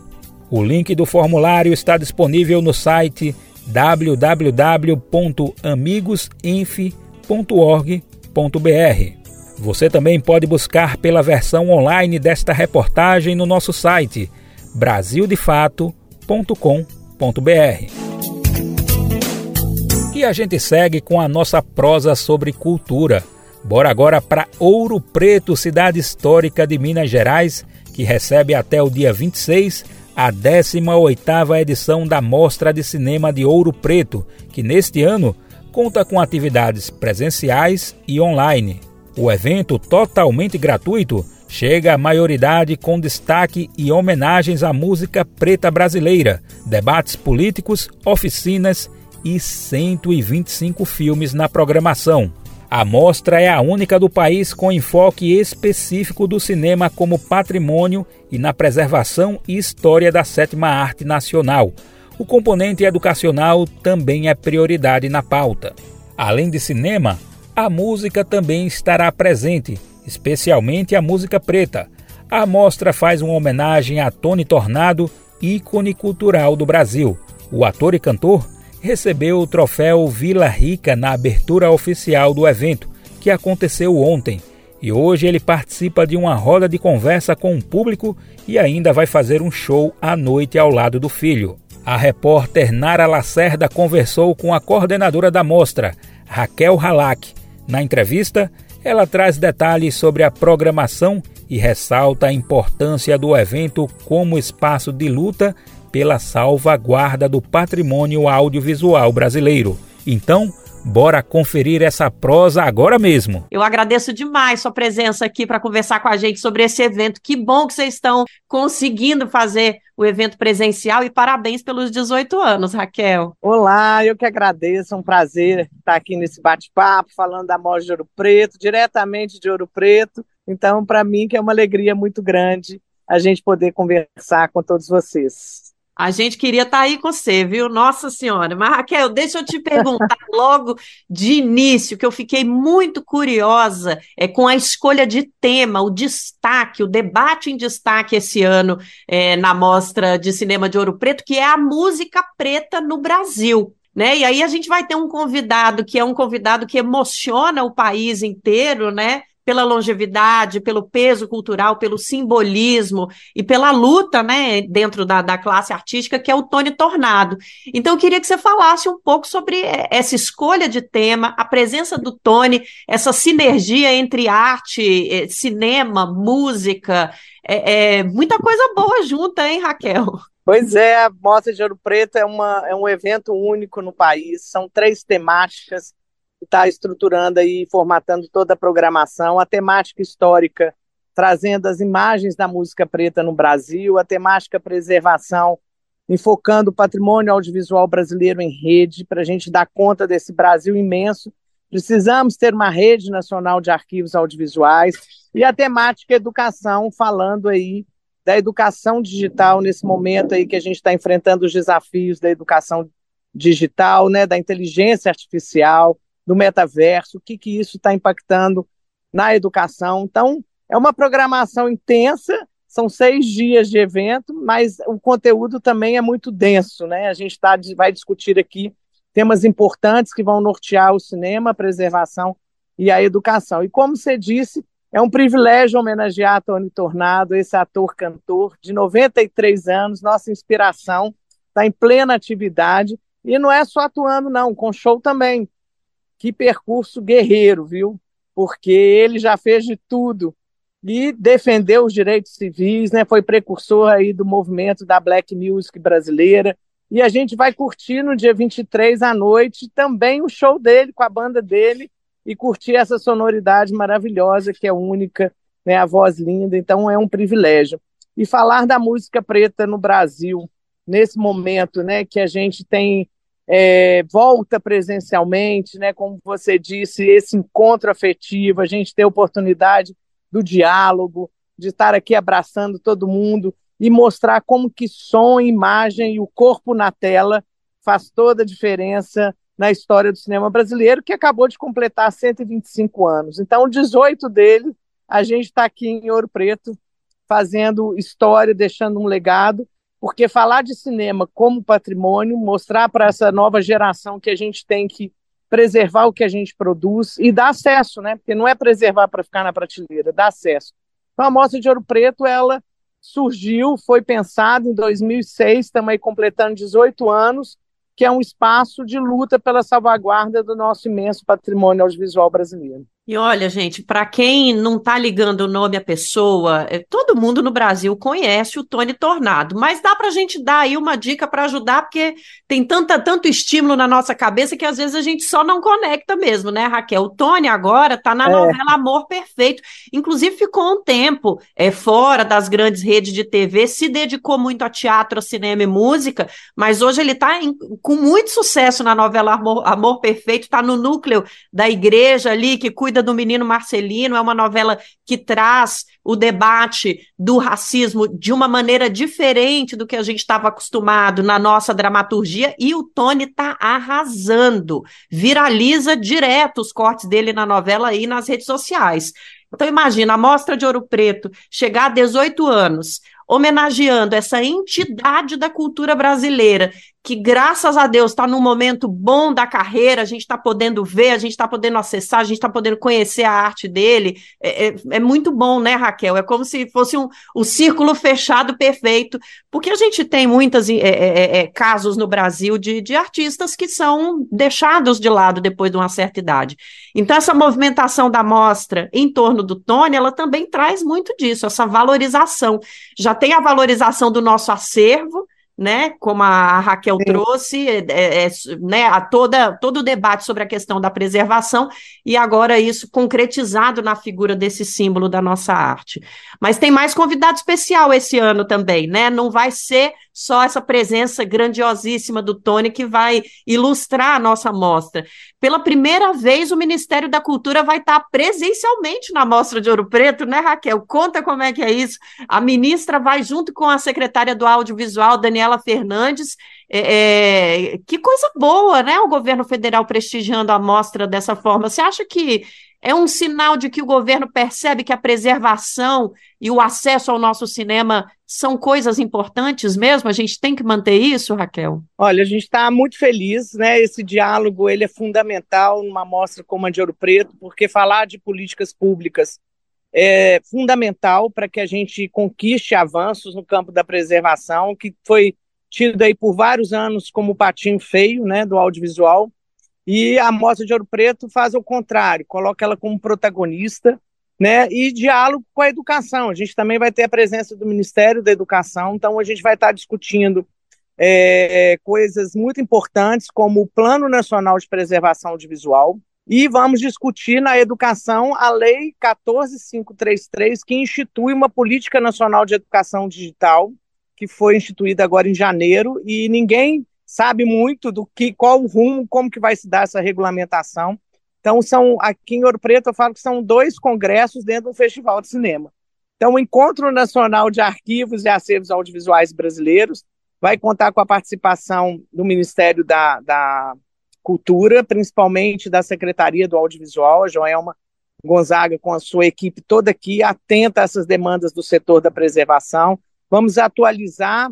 O link do formulário está disponível no site www.amigosenf.org.br. Você também pode buscar pela versão online desta reportagem no nosso site brasildefato.com.br. E a gente segue com a nossa prosa sobre cultura. Bora agora para Ouro Preto, cidade histórica de Minas Gerais, que recebe até o dia 26 a 18ª edição da Mostra de Cinema de Ouro Preto, que neste ano conta com atividades presenciais e online. O evento, totalmente gratuito, chega à maioridade com destaque e homenagens à música preta brasileira, debates políticos, oficinas e 125 filmes na programação. A mostra é a única do país com enfoque específico do cinema como patrimônio e na preservação e história da sétima arte nacional. O componente educacional também é prioridade na pauta. Além de cinema, a música também estará presente, especialmente a música preta. A mostra faz uma homenagem a Tony Tornado, ícone cultural do Brasil. O ator e cantor recebeu o troféu Vila Rica na abertura oficial do evento, que aconteceu ontem. E hoje ele participa de uma roda de conversa com o público e ainda vai fazer um show à noite ao lado do filho. A repórter Nara Lacerda conversou com a coordenadora da mostra, Raquel Halak. Na entrevista, ela traz detalhes sobre a programação e ressalta a importância do evento como espaço de luta pela salvaguarda do patrimônio audiovisual brasileiro. Então, Bora conferir essa prosa agora mesmo. Eu agradeço demais sua presença aqui para conversar com a gente sobre esse evento. Que bom que vocês estão conseguindo fazer o evento presencial e parabéns pelos 18 anos, Raquel. Olá, eu que agradeço. É um prazer estar aqui nesse bate-papo, falando da Moja de Ouro Preto, diretamente de Ouro Preto. Então, para mim, que é uma alegria muito grande a gente poder conversar com todos vocês. A gente queria estar tá aí com você, viu? Nossa Senhora. Mas, Raquel, deixa eu te perguntar *laughs* logo de início, que eu fiquei muito curiosa é, com a escolha de tema, o destaque, o debate em destaque esse ano é, na Mostra de Cinema de Ouro Preto, que é a música preta no Brasil. Né? E aí a gente vai ter um convidado que é um convidado que emociona o país inteiro, né? Pela longevidade, pelo peso cultural, pelo simbolismo e pela luta né, dentro da, da classe artística, que é o Tony Tornado. Então, eu queria que você falasse um pouco sobre eh, essa escolha de tema, a presença do Tony, essa sinergia entre arte, eh, cinema, música, é, é muita coisa boa junta, hein, Raquel? Pois é, a Mostra de Ouro Preto é, uma, é um evento único no país, são três temáticas está estruturando e formatando toda a programação, a temática histórica, trazendo as imagens da música preta no Brasil, a temática preservação, enfocando o patrimônio audiovisual brasileiro em rede, para a gente dar conta desse Brasil imenso. Precisamos ter uma rede nacional de arquivos audiovisuais e a temática educação, falando aí da educação digital nesse momento aí que a gente está enfrentando os desafios da educação digital, né, da inteligência artificial, do metaverso, o que, que isso está impactando na educação. Então, é uma programação intensa, são seis dias de evento, mas o conteúdo também é muito denso, né? A gente tá, vai discutir aqui temas importantes que vão nortear o cinema, a preservação e a educação. E como você disse, é um privilégio homenagear Tony Tornado, esse ator-cantor de 93 anos, nossa inspiração, está em plena atividade. E não é só atuando, não, com show também que percurso guerreiro, viu? Porque ele já fez de tudo e defendeu os direitos civis, né? Foi precursor aí do movimento da Black Music brasileira. E a gente vai curtir no dia 23 à noite também o show dele com a banda dele e curtir essa sonoridade maravilhosa que é única, né? A voz linda, então é um privilégio. E falar da música preta no Brasil, nesse momento, né, que a gente tem é, volta presencialmente, né, como você disse, esse encontro afetivo, a gente ter a oportunidade do diálogo, de estar aqui abraçando todo mundo e mostrar como que som, imagem e o corpo na tela faz toda a diferença na história do cinema brasileiro, que acabou de completar 125 anos. Então, 18 dele, a gente está aqui em Ouro Preto, fazendo história, deixando um legado, porque falar de cinema como patrimônio, mostrar para essa nova geração que a gente tem que preservar o que a gente produz e dar acesso, né? Porque não é preservar para ficar na prateleira, dá acesso. Então, a Mostra de Ouro Preto, ela surgiu, foi pensada em 2006, estamos aí completando 18 anos, que é um espaço de luta pela salvaguarda do nosso imenso patrimônio audiovisual brasileiro. E olha, gente, para quem não está ligando o nome à pessoa, é, todo mundo no Brasil conhece o Tony Tornado, mas dá para a gente dar aí uma dica para ajudar, porque tem tanta, tanto estímulo na nossa cabeça que às vezes a gente só não conecta mesmo, né, Raquel? O Tony agora está na é. novela Amor Perfeito, inclusive ficou um tempo é, fora das grandes redes de TV, se dedicou muito a teatro, a cinema e música, mas hoje ele está com muito sucesso na novela Amor, Amor Perfeito, está no núcleo da igreja ali que cuida cuida do menino Marcelino, é uma novela que traz o debate do racismo de uma maneira diferente do que a gente estava acostumado na nossa dramaturgia, e o Tony está arrasando. Viraliza direto os cortes dele na novela e nas redes sociais. Então, imagina, a Mostra de Ouro Preto chegar a 18 anos, homenageando essa entidade da cultura brasileira, que graças a Deus está num momento bom da carreira, a gente está podendo ver, a gente está podendo acessar, a gente está podendo conhecer a arte dele. É, é, é, muito bom, né, Raquel? É como se fosse um, um círculo fechado perfeito, porque a gente tem muitos é, é, é, é, casos no Brasil de, de artistas que são deixados de lado depois de uma certa idade. Então, essa movimentação da mostra em torno do Tony, ela também traz muito disso, essa valorização. Já tem a valorização do nosso acervo, né, como a Raquel Sim. trouxe, é, é, é, né, a toda, todo o debate sobre a questão da preservação, e agora isso concretizado na figura desse símbolo da nossa arte. Mas tem mais convidado especial esse ano também, né? Não vai ser só essa presença grandiosíssima do Tony que vai ilustrar a nossa mostra. Pela primeira vez, o Ministério da Cultura vai estar presencialmente na Mostra de Ouro Preto, né, Raquel? Conta como é que é isso. A ministra vai junto com a secretária do Audiovisual, Daniela Fernandes. É, é, que coisa boa, né? O governo federal prestigiando a mostra dessa forma. Você acha que é um sinal de que o governo percebe que a preservação e o acesso ao nosso cinema são coisas importantes mesmo? A gente tem que manter isso, Raquel? Olha, a gente está muito feliz, né? Esse diálogo ele é fundamental numa mostra como a de Ouro Preto, porque falar de políticas públicas é fundamental para que a gente conquiste avanços no campo da preservação, que foi tido aí por vários anos como patinho feio, né, do audiovisual e a Mostra de Ouro Preto faz o contrário, coloca ela como protagonista, né? E diálogo com a educação. A gente também vai ter a presença do Ministério da Educação, então a gente vai estar discutindo é, coisas muito importantes, como o Plano Nacional de Preservação Audiovisual, e vamos discutir na educação a Lei 14533, que institui uma Política Nacional de Educação Digital, que foi instituída agora em janeiro, e ninguém sabe muito do que, qual o rumo, como que vai se dar essa regulamentação. Então, são aqui em Ouro Preto, eu falo que são dois congressos dentro do Festival de Cinema. Então, o Encontro Nacional de Arquivos e Acervos Audiovisuais Brasileiros vai contar com a participação do Ministério da, da Cultura, principalmente da Secretaria do Audiovisual, a Joelma Gonzaga, com a sua equipe toda aqui, atenta a essas demandas do setor da preservação. Vamos atualizar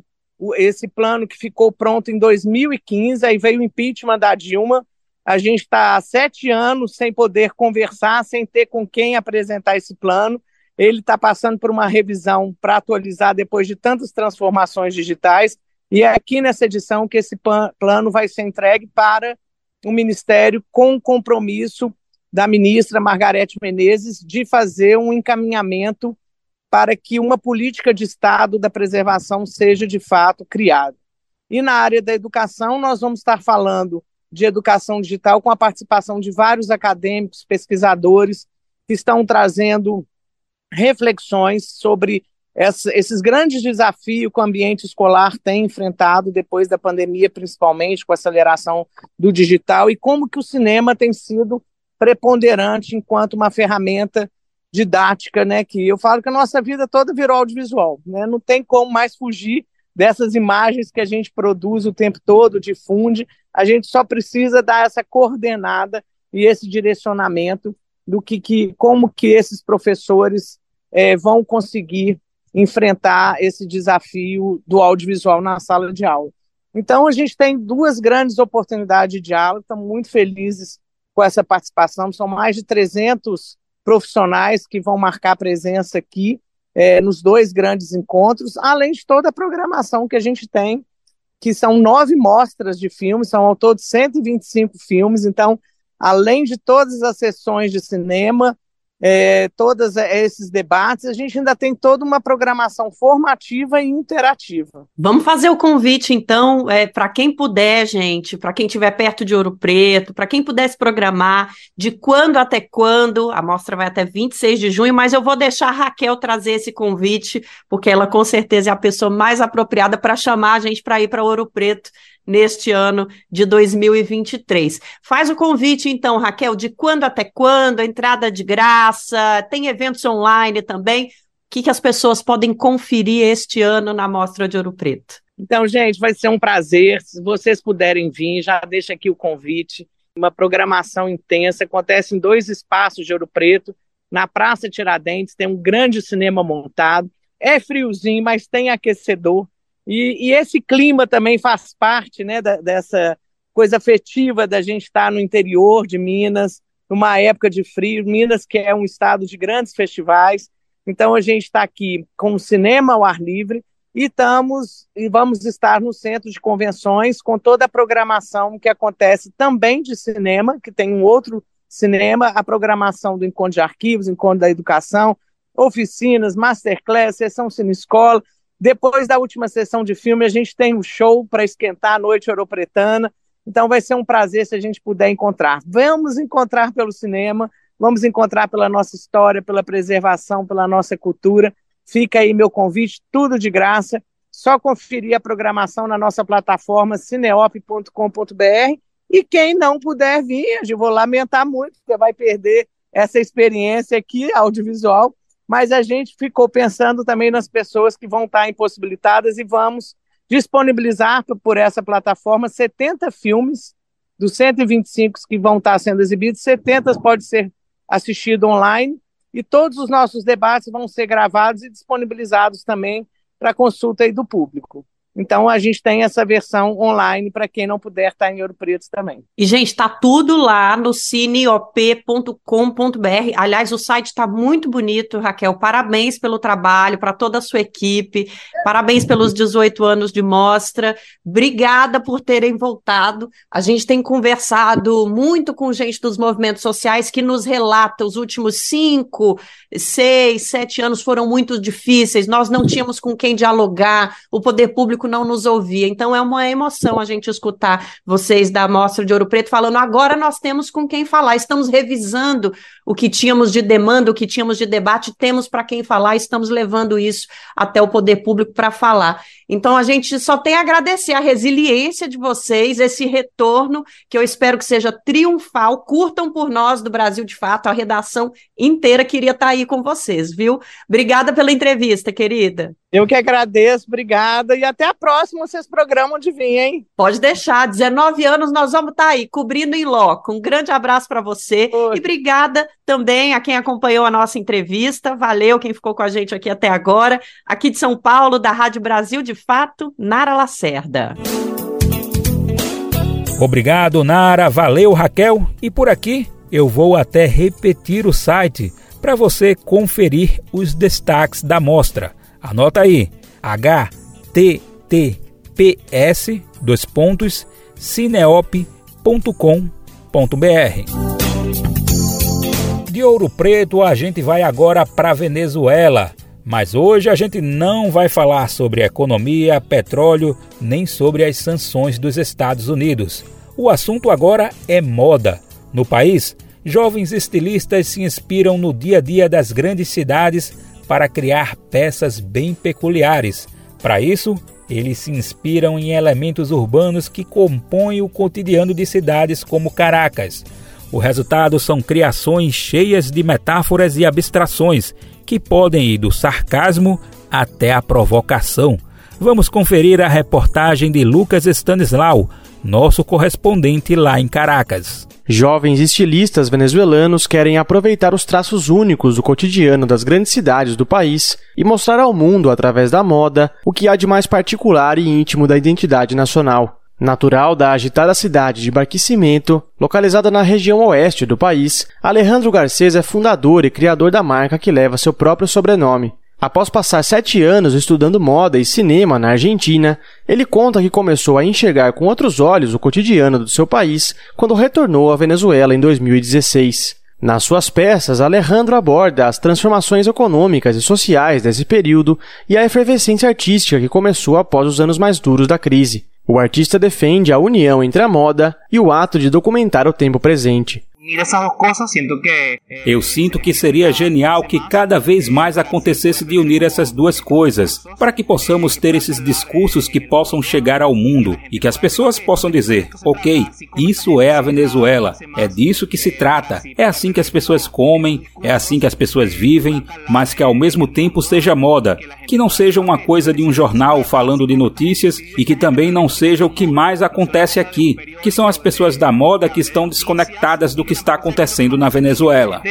esse plano que ficou pronto em 2015, aí veio o impeachment da Dilma. A gente está há sete anos sem poder conversar, sem ter com quem apresentar esse plano. Ele está passando por uma revisão para atualizar depois de tantas transformações digitais. E é aqui nessa edição que esse plano vai ser entregue para o Ministério com o compromisso da ministra Margarete Menezes de fazer um encaminhamento para que uma política de Estado da preservação seja de fato criada. E na área da educação, nós vamos estar falando de educação digital com a participação de vários acadêmicos, pesquisadores, que estão trazendo reflexões sobre esses grandes desafios que o ambiente escolar tem enfrentado depois da pandemia, principalmente com a aceleração do digital, e como que o cinema tem sido preponderante enquanto uma ferramenta didática, né? Que eu falo que a nossa vida toda virou audiovisual, né? Não tem como mais fugir dessas imagens que a gente produz o tempo todo, difunde. A gente só precisa dar essa coordenada e esse direcionamento do que, que como que esses professores é, vão conseguir enfrentar esse desafio do audiovisual na sala de aula. Então, a gente tem duas grandes oportunidades de diálogo, estamos muito felizes com essa participação, são mais de 300 profissionais que vão marcar presença aqui é, nos dois grandes encontros, além de toda a programação que a gente tem, que são nove mostras de filmes, são ao todo 125 filmes, então, além de todas as sessões de cinema, é, todos esses debates, a gente ainda tem toda uma programação formativa e interativa. Vamos fazer o convite, então, é, para quem puder, gente, para quem estiver perto de Ouro Preto, para quem pudesse programar, de quando até quando, a mostra vai até 26 de junho, mas eu vou deixar a Raquel trazer esse convite, porque ela com certeza é a pessoa mais apropriada para chamar a gente para ir para Ouro Preto neste ano de 2023. Faz o convite, então, Raquel, de quando até quando, entrada de graça, tem eventos online também. O que, que as pessoas podem conferir este ano na Mostra de Ouro Preto? Então, gente, vai ser um prazer. Se vocês puderem vir, já deixa aqui o convite. Uma programação intensa. Acontece em dois espaços de Ouro Preto. Na Praça Tiradentes tem um grande cinema montado. É friozinho, mas tem aquecedor. E, e esse clima também faz parte né, da, dessa coisa afetiva da gente estar no interior de Minas, numa época de frio. Minas, que é um estado de grandes festivais. Então, a gente está aqui com o cinema ao ar livre e estamos e vamos estar no centro de convenções com toda a programação que acontece também de cinema, que tem um outro cinema, a programação do encontro de arquivos, encontro da educação, oficinas, masterclass, sessão cine escola. Depois da última sessão de filme, a gente tem um show para esquentar a noite europretana. Então vai ser um prazer se a gente puder encontrar. Vamos encontrar pelo cinema, vamos encontrar pela nossa história, pela preservação, pela nossa cultura. Fica aí meu convite, tudo de graça. Só conferir a programação na nossa plataforma cineop.com.br. E quem não puder vir, eu vou lamentar muito, porque vai perder essa experiência aqui audiovisual mas a gente ficou pensando também nas pessoas que vão estar impossibilitadas e vamos disponibilizar por essa plataforma 70 filmes dos 125 que vão estar sendo exibidos, 70 pode ser assistido online e todos os nossos debates vão ser gravados e disponibilizados também para consulta do público. Então a gente tem essa versão online para quem não puder estar em Ouro Preto também. E gente, está tudo lá no cineop.com.br. Aliás, o site está muito bonito, Raquel. Parabéns pelo trabalho, para toda a sua equipe. Parabéns pelos 18 anos de mostra. Obrigada por terem voltado. A gente tem conversado muito com gente dos movimentos sociais que nos relata os últimos cinco, seis, sete anos foram muito difíceis. Nós não tínhamos com quem dialogar. O poder público público não nos ouvia. Então é uma emoção a gente escutar vocês da Mostra de Ouro Preto falando agora nós temos com quem falar, estamos revisando o que tínhamos de demanda, o que tínhamos de debate, temos para quem falar, estamos levando isso até o poder público para falar. Então a gente só tem a agradecer a resiliência de vocês, esse retorno que eu espero que seja triunfal. Curtam por nós do Brasil de Fato, a redação inteira queria estar tá aí com vocês, viu? Obrigada pela entrevista, querida. Eu que agradeço, obrigada. E até a próxima, vocês programam de vir, hein? Pode deixar. 19 anos nós vamos estar tá aí, cobrindo em loco. Um grande abraço para você. Oi. E obrigada também a quem acompanhou a nossa entrevista. Valeu quem ficou com a gente aqui até agora. Aqui de São Paulo, da Rádio Brasil de Fato, Nara Lacerda. Obrigado, Nara. Valeu, Raquel. E por aqui eu vou até repetir o site para você conferir os destaques da mostra Anota aí, https dois pontos cineop.com.br. De Ouro Preto a gente vai agora para Venezuela, mas hoje a gente não vai falar sobre economia, petróleo, nem sobre as sanções dos Estados Unidos. O assunto agora é moda. No país, jovens estilistas se inspiram no dia a dia das grandes cidades para criar peças bem peculiares. Para isso, eles se inspiram em elementos urbanos que compõem o cotidiano de cidades como Caracas. O resultado são criações cheias de metáforas e abstrações que podem ir do sarcasmo até a provocação. Vamos conferir a reportagem de Lucas Stanislau, nosso correspondente lá em Caracas. Jovens estilistas venezuelanos querem aproveitar os traços únicos do cotidiano das grandes cidades do país e mostrar ao mundo, através da moda, o que há de mais particular e íntimo da identidade nacional. Natural da agitada cidade de Barquicimento, localizada na região oeste do país, Alejandro Garcês é fundador e criador da marca que leva seu próprio sobrenome. Após passar sete anos estudando moda e cinema na Argentina, ele conta que começou a enxergar com outros olhos o cotidiano do seu país quando retornou à Venezuela em 2016. Nas suas peças, Alejandro aborda as transformações econômicas e sociais desse período e a efervescência artística que começou após os anos mais duros da crise. O artista defende a união entre a moda e o ato de documentar o tempo presente. Eu sinto que seria genial que cada vez mais acontecesse de unir essas duas coisas, para que possamos ter esses discursos que possam chegar ao mundo e que as pessoas possam dizer: ok, isso é a Venezuela, é disso que se trata, é assim que as pessoas comem, é assim que as pessoas vivem, mas que ao mesmo tempo seja moda, que não seja uma coisa de um jornal falando de notícias e que também não seja o que mais acontece aqui, que são as pessoas da moda que estão desconectadas do que está acontecendo na Venezuela.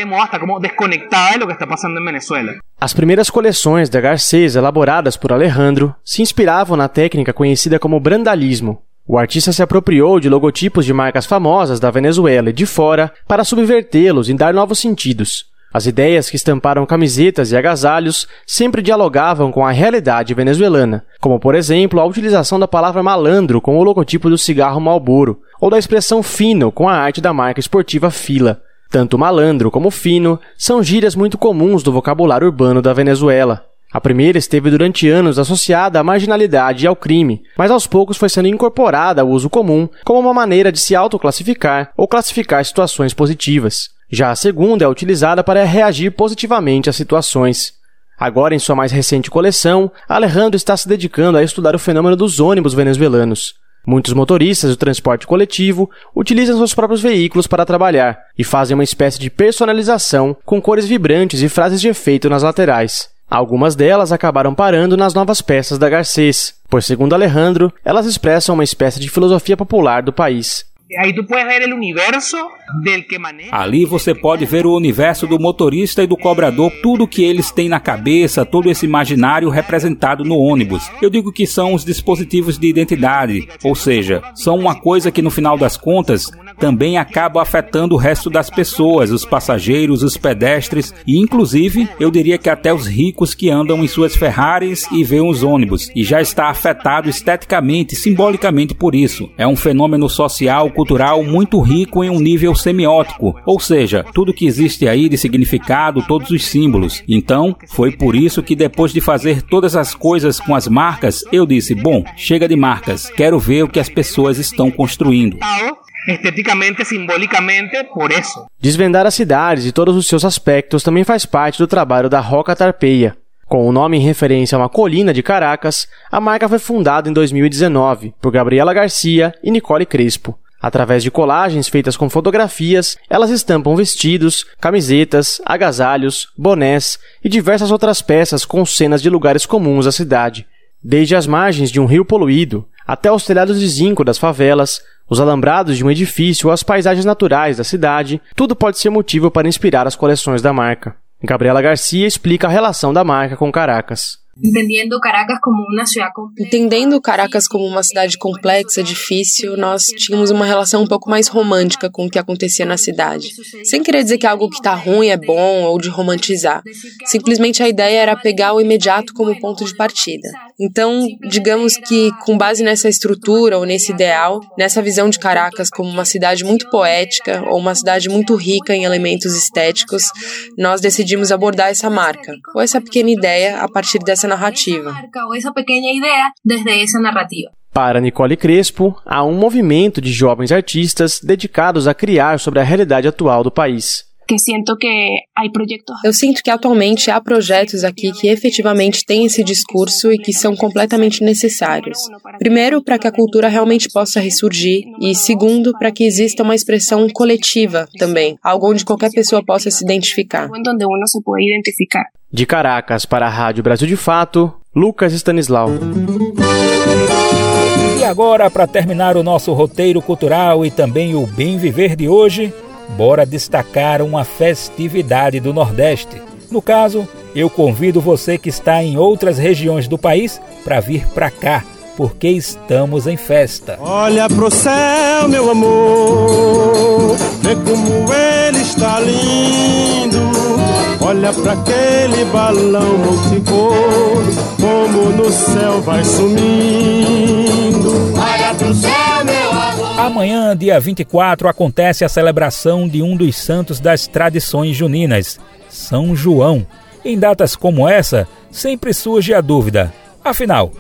As primeiras coleções da Garcês elaboradas por Alejandro se inspiravam na técnica conhecida como brandalismo. O artista se apropriou de logotipos de marcas famosas da Venezuela e de fora para subvertê-los e dar novos sentidos. As ideias que estamparam camisetas e agasalhos sempre dialogavam com a realidade venezuelana, como por exemplo a utilização da palavra malandro com o logotipo do cigarro Marlboro, ou da expressão fino com a arte da marca esportiva Fila. Tanto malandro como fino são gírias muito comuns do vocabulário urbano da Venezuela. A primeira esteve durante anos associada à marginalidade e ao crime, mas aos poucos foi sendo incorporada ao uso comum como uma maneira de se autoclassificar ou classificar situações positivas. Já a segunda é utilizada para reagir positivamente às situações. Agora, em sua mais recente coleção, Alejandro está se dedicando a estudar o fenômeno dos ônibus venezuelanos. Muitos motoristas do transporte coletivo utilizam seus próprios veículos para trabalhar e fazem uma espécie de personalização com cores vibrantes e frases de efeito nas laterais. Algumas delas acabaram parando nas novas peças da Garcês, pois, segundo Alejandro, elas expressam uma espécie de filosofia popular do país. Ali você pode ver o universo do motorista e do cobrador, tudo que eles têm na cabeça, todo esse imaginário representado no ônibus. Eu digo que são os dispositivos de identidade, ou seja, são uma coisa que no final das contas também acaba afetando o resto das pessoas, os passageiros, os pedestres e inclusive eu diria que até os ricos que andam em suas Ferraris e veem os ônibus e já está afetado esteticamente, simbolicamente por isso. É um fenômeno social cultural muito rico em um nível semiótico, ou seja, tudo que existe aí de significado, todos os símbolos. Então, foi por isso que depois de fazer todas as coisas com as marcas, eu disse: bom, chega de marcas, quero ver o que as pessoas estão construindo esteticamente, simbolicamente, por isso. Desvendar as cidades e todos os seus aspectos também faz parte do trabalho da Roca Tarpeia. Com o nome em referência a uma colina de Caracas, a marca foi fundada em 2019 por Gabriela Garcia e Nicole Crespo. Através de colagens feitas com fotografias, elas estampam vestidos, camisetas, agasalhos, bonés e diversas outras peças com cenas de lugares comuns da cidade. Desde as margens de um rio poluído, até os telhados de zinco das favelas, os alambrados de um edifício ou as paisagens naturais da cidade, tudo pode ser motivo para inspirar as coleções da marca. Gabriela Garcia explica a relação da marca com Caracas. Entendendo Caracas como uma cidade Entendendo Caracas como uma cidade complexa, difícil, nós tínhamos uma relação um pouco mais romântica com o que acontecia na cidade. Sem querer dizer que algo que está ruim é bom ou de romantizar. Simplesmente a ideia era pegar o imediato como ponto de partida. Então, digamos que com base nessa estrutura ou nesse ideal, nessa visão de Caracas como uma cidade muito poética ou uma cidade muito rica em elementos estéticos, nós decidimos abordar essa marca ou essa pequena ideia a partir dessa narrativa. Para Nicole Crespo, há um movimento de jovens artistas dedicados a criar sobre a realidade atual do país. Eu sinto que atualmente há projetos aqui que efetivamente têm esse discurso e que são completamente necessários. Primeiro, para que a cultura realmente possa ressurgir, e segundo, para que exista uma expressão coletiva também, algo onde qualquer pessoa possa se identificar. De Caracas para a Rádio Brasil de Fato, Lucas Stanislau. E agora, para terminar o nosso roteiro cultural e também o bem viver de hoje, bora destacar uma festividade do Nordeste. No caso, eu convido você que está em outras regiões do país para vir para cá, porque estamos em festa. Olha pro céu, meu amor, vê como ele está lindo. Olha para aquele balão multicor, como no céu vai sumindo. Olha pro céu, meu amor. Amanhã, dia 24, acontece a celebração de um dos santos das tradições juninas, São João. Em datas como essa, sempre surge a dúvida: afinal,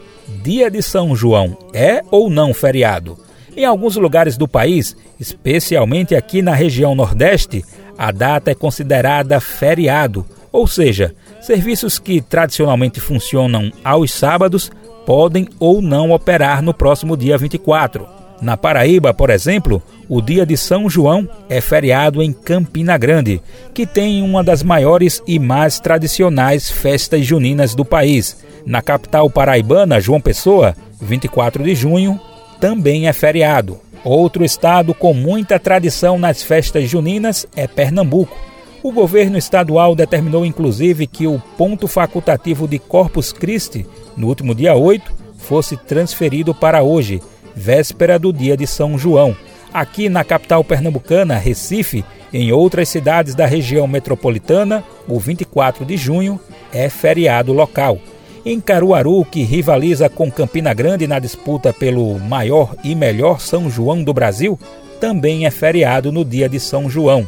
dia de São João é ou não feriado? Em alguns lugares do país, especialmente aqui na região Nordeste, a data é considerada feriado, ou seja, serviços que tradicionalmente funcionam aos sábados podem ou não operar no próximo dia 24. Na Paraíba, por exemplo, o dia de São João é feriado em Campina Grande, que tem uma das maiores e mais tradicionais festas juninas do país. Na capital paraibana, João Pessoa, 24 de junho, também é feriado. Outro estado com muita tradição nas festas juninas é Pernambuco. O governo estadual determinou inclusive que o ponto facultativo de Corpus Christi, no último dia 8, fosse transferido para hoje, véspera do dia de São João. Aqui na capital pernambucana, Recife, em outras cidades da região metropolitana, o 24 de junho é feriado local. Em Caruaru, que rivaliza com Campina Grande na disputa pelo maior e melhor São João do Brasil, também é feriado no dia de São João.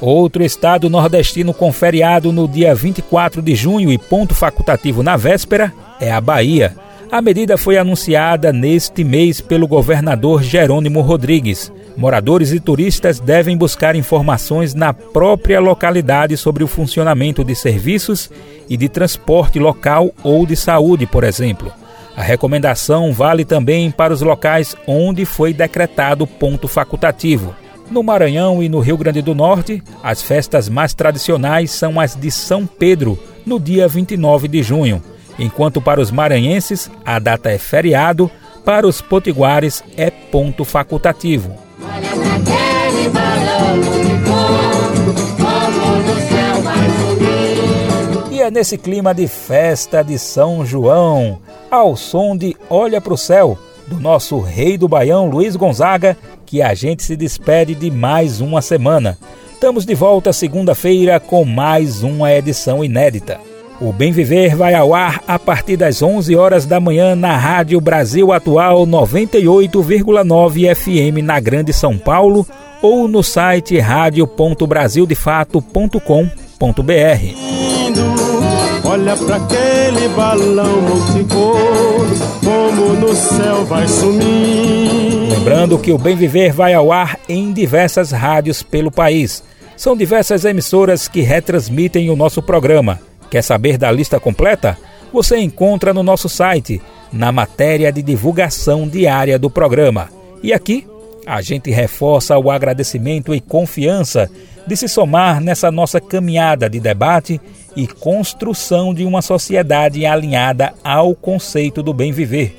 Outro estado nordestino com feriado no dia 24 de junho e ponto facultativo na véspera é a Bahia. A medida foi anunciada neste mês pelo governador Jerônimo Rodrigues. Moradores e turistas devem buscar informações na própria localidade sobre o funcionamento de serviços e de transporte local ou de saúde, por exemplo. A recomendação vale também para os locais onde foi decretado ponto facultativo. No Maranhão e no Rio Grande do Norte, as festas mais tradicionais são as de São Pedro, no dia 29 de junho enquanto para os maranhenses a data é feriado, para os potiguares é ponto facultativo. E é nesse clima de festa de São João, ao som de Olha para o Céu, do nosso rei do Baião, Luiz Gonzaga, que a gente se despede de mais uma semana. Estamos de volta segunda-feira com mais uma edição inédita. O Bem Viver vai ao ar a partir das 11 horas da manhã na Rádio Brasil Atual 98,9 FM na Grande São Paulo ou no site radio.brasildefato.com.br. Olha para aquele balão multicor, como no céu vai sumir. Lembrando que o Bem Viver vai ao ar em diversas rádios pelo país. São diversas emissoras que retransmitem o nosso programa. Quer saber da lista completa? Você encontra no nosso site, na matéria de divulgação diária do programa. E aqui, a gente reforça o agradecimento e confiança de se somar nessa nossa caminhada de debate e construção de uma sociedade alinhada ao conceito do bem viver.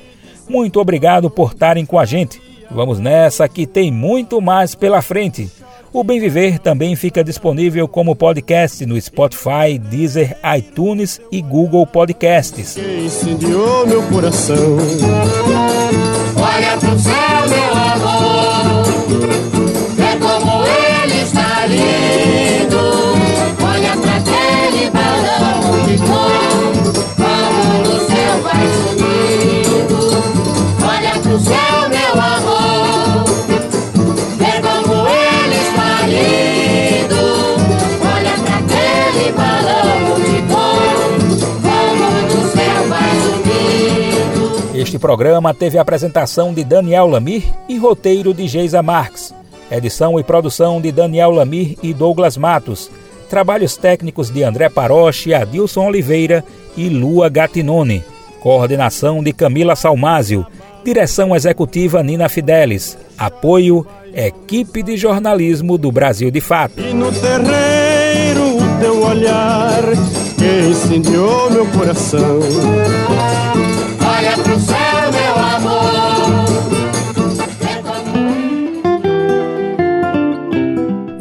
Muito obrigado por estarem com a gente. Vamos nessa que tem muito mais pela frente. O Bem Viver também fica disponível como podcast no Spotify, Deezer, iTunes e Google Podcasts. Incendiou meu coração. Olha pro céu, meu Este programa teve a apresentação de Daniel Lamir e roteiro de Geisa Marques. Edição e produção de Daniel Lamir e Douglas Matos. Trabalhos técnicos de André Paroche, Adilson Oliveira e Lua Gatinone. Coordenação de Camila Salmásio. Direção executiva Nina Fidelis. Apoio Equipe de Jornalismo do Brasil de Fato. E no terreiro o teu olhar que incendiou meu coração. Olha pro céu,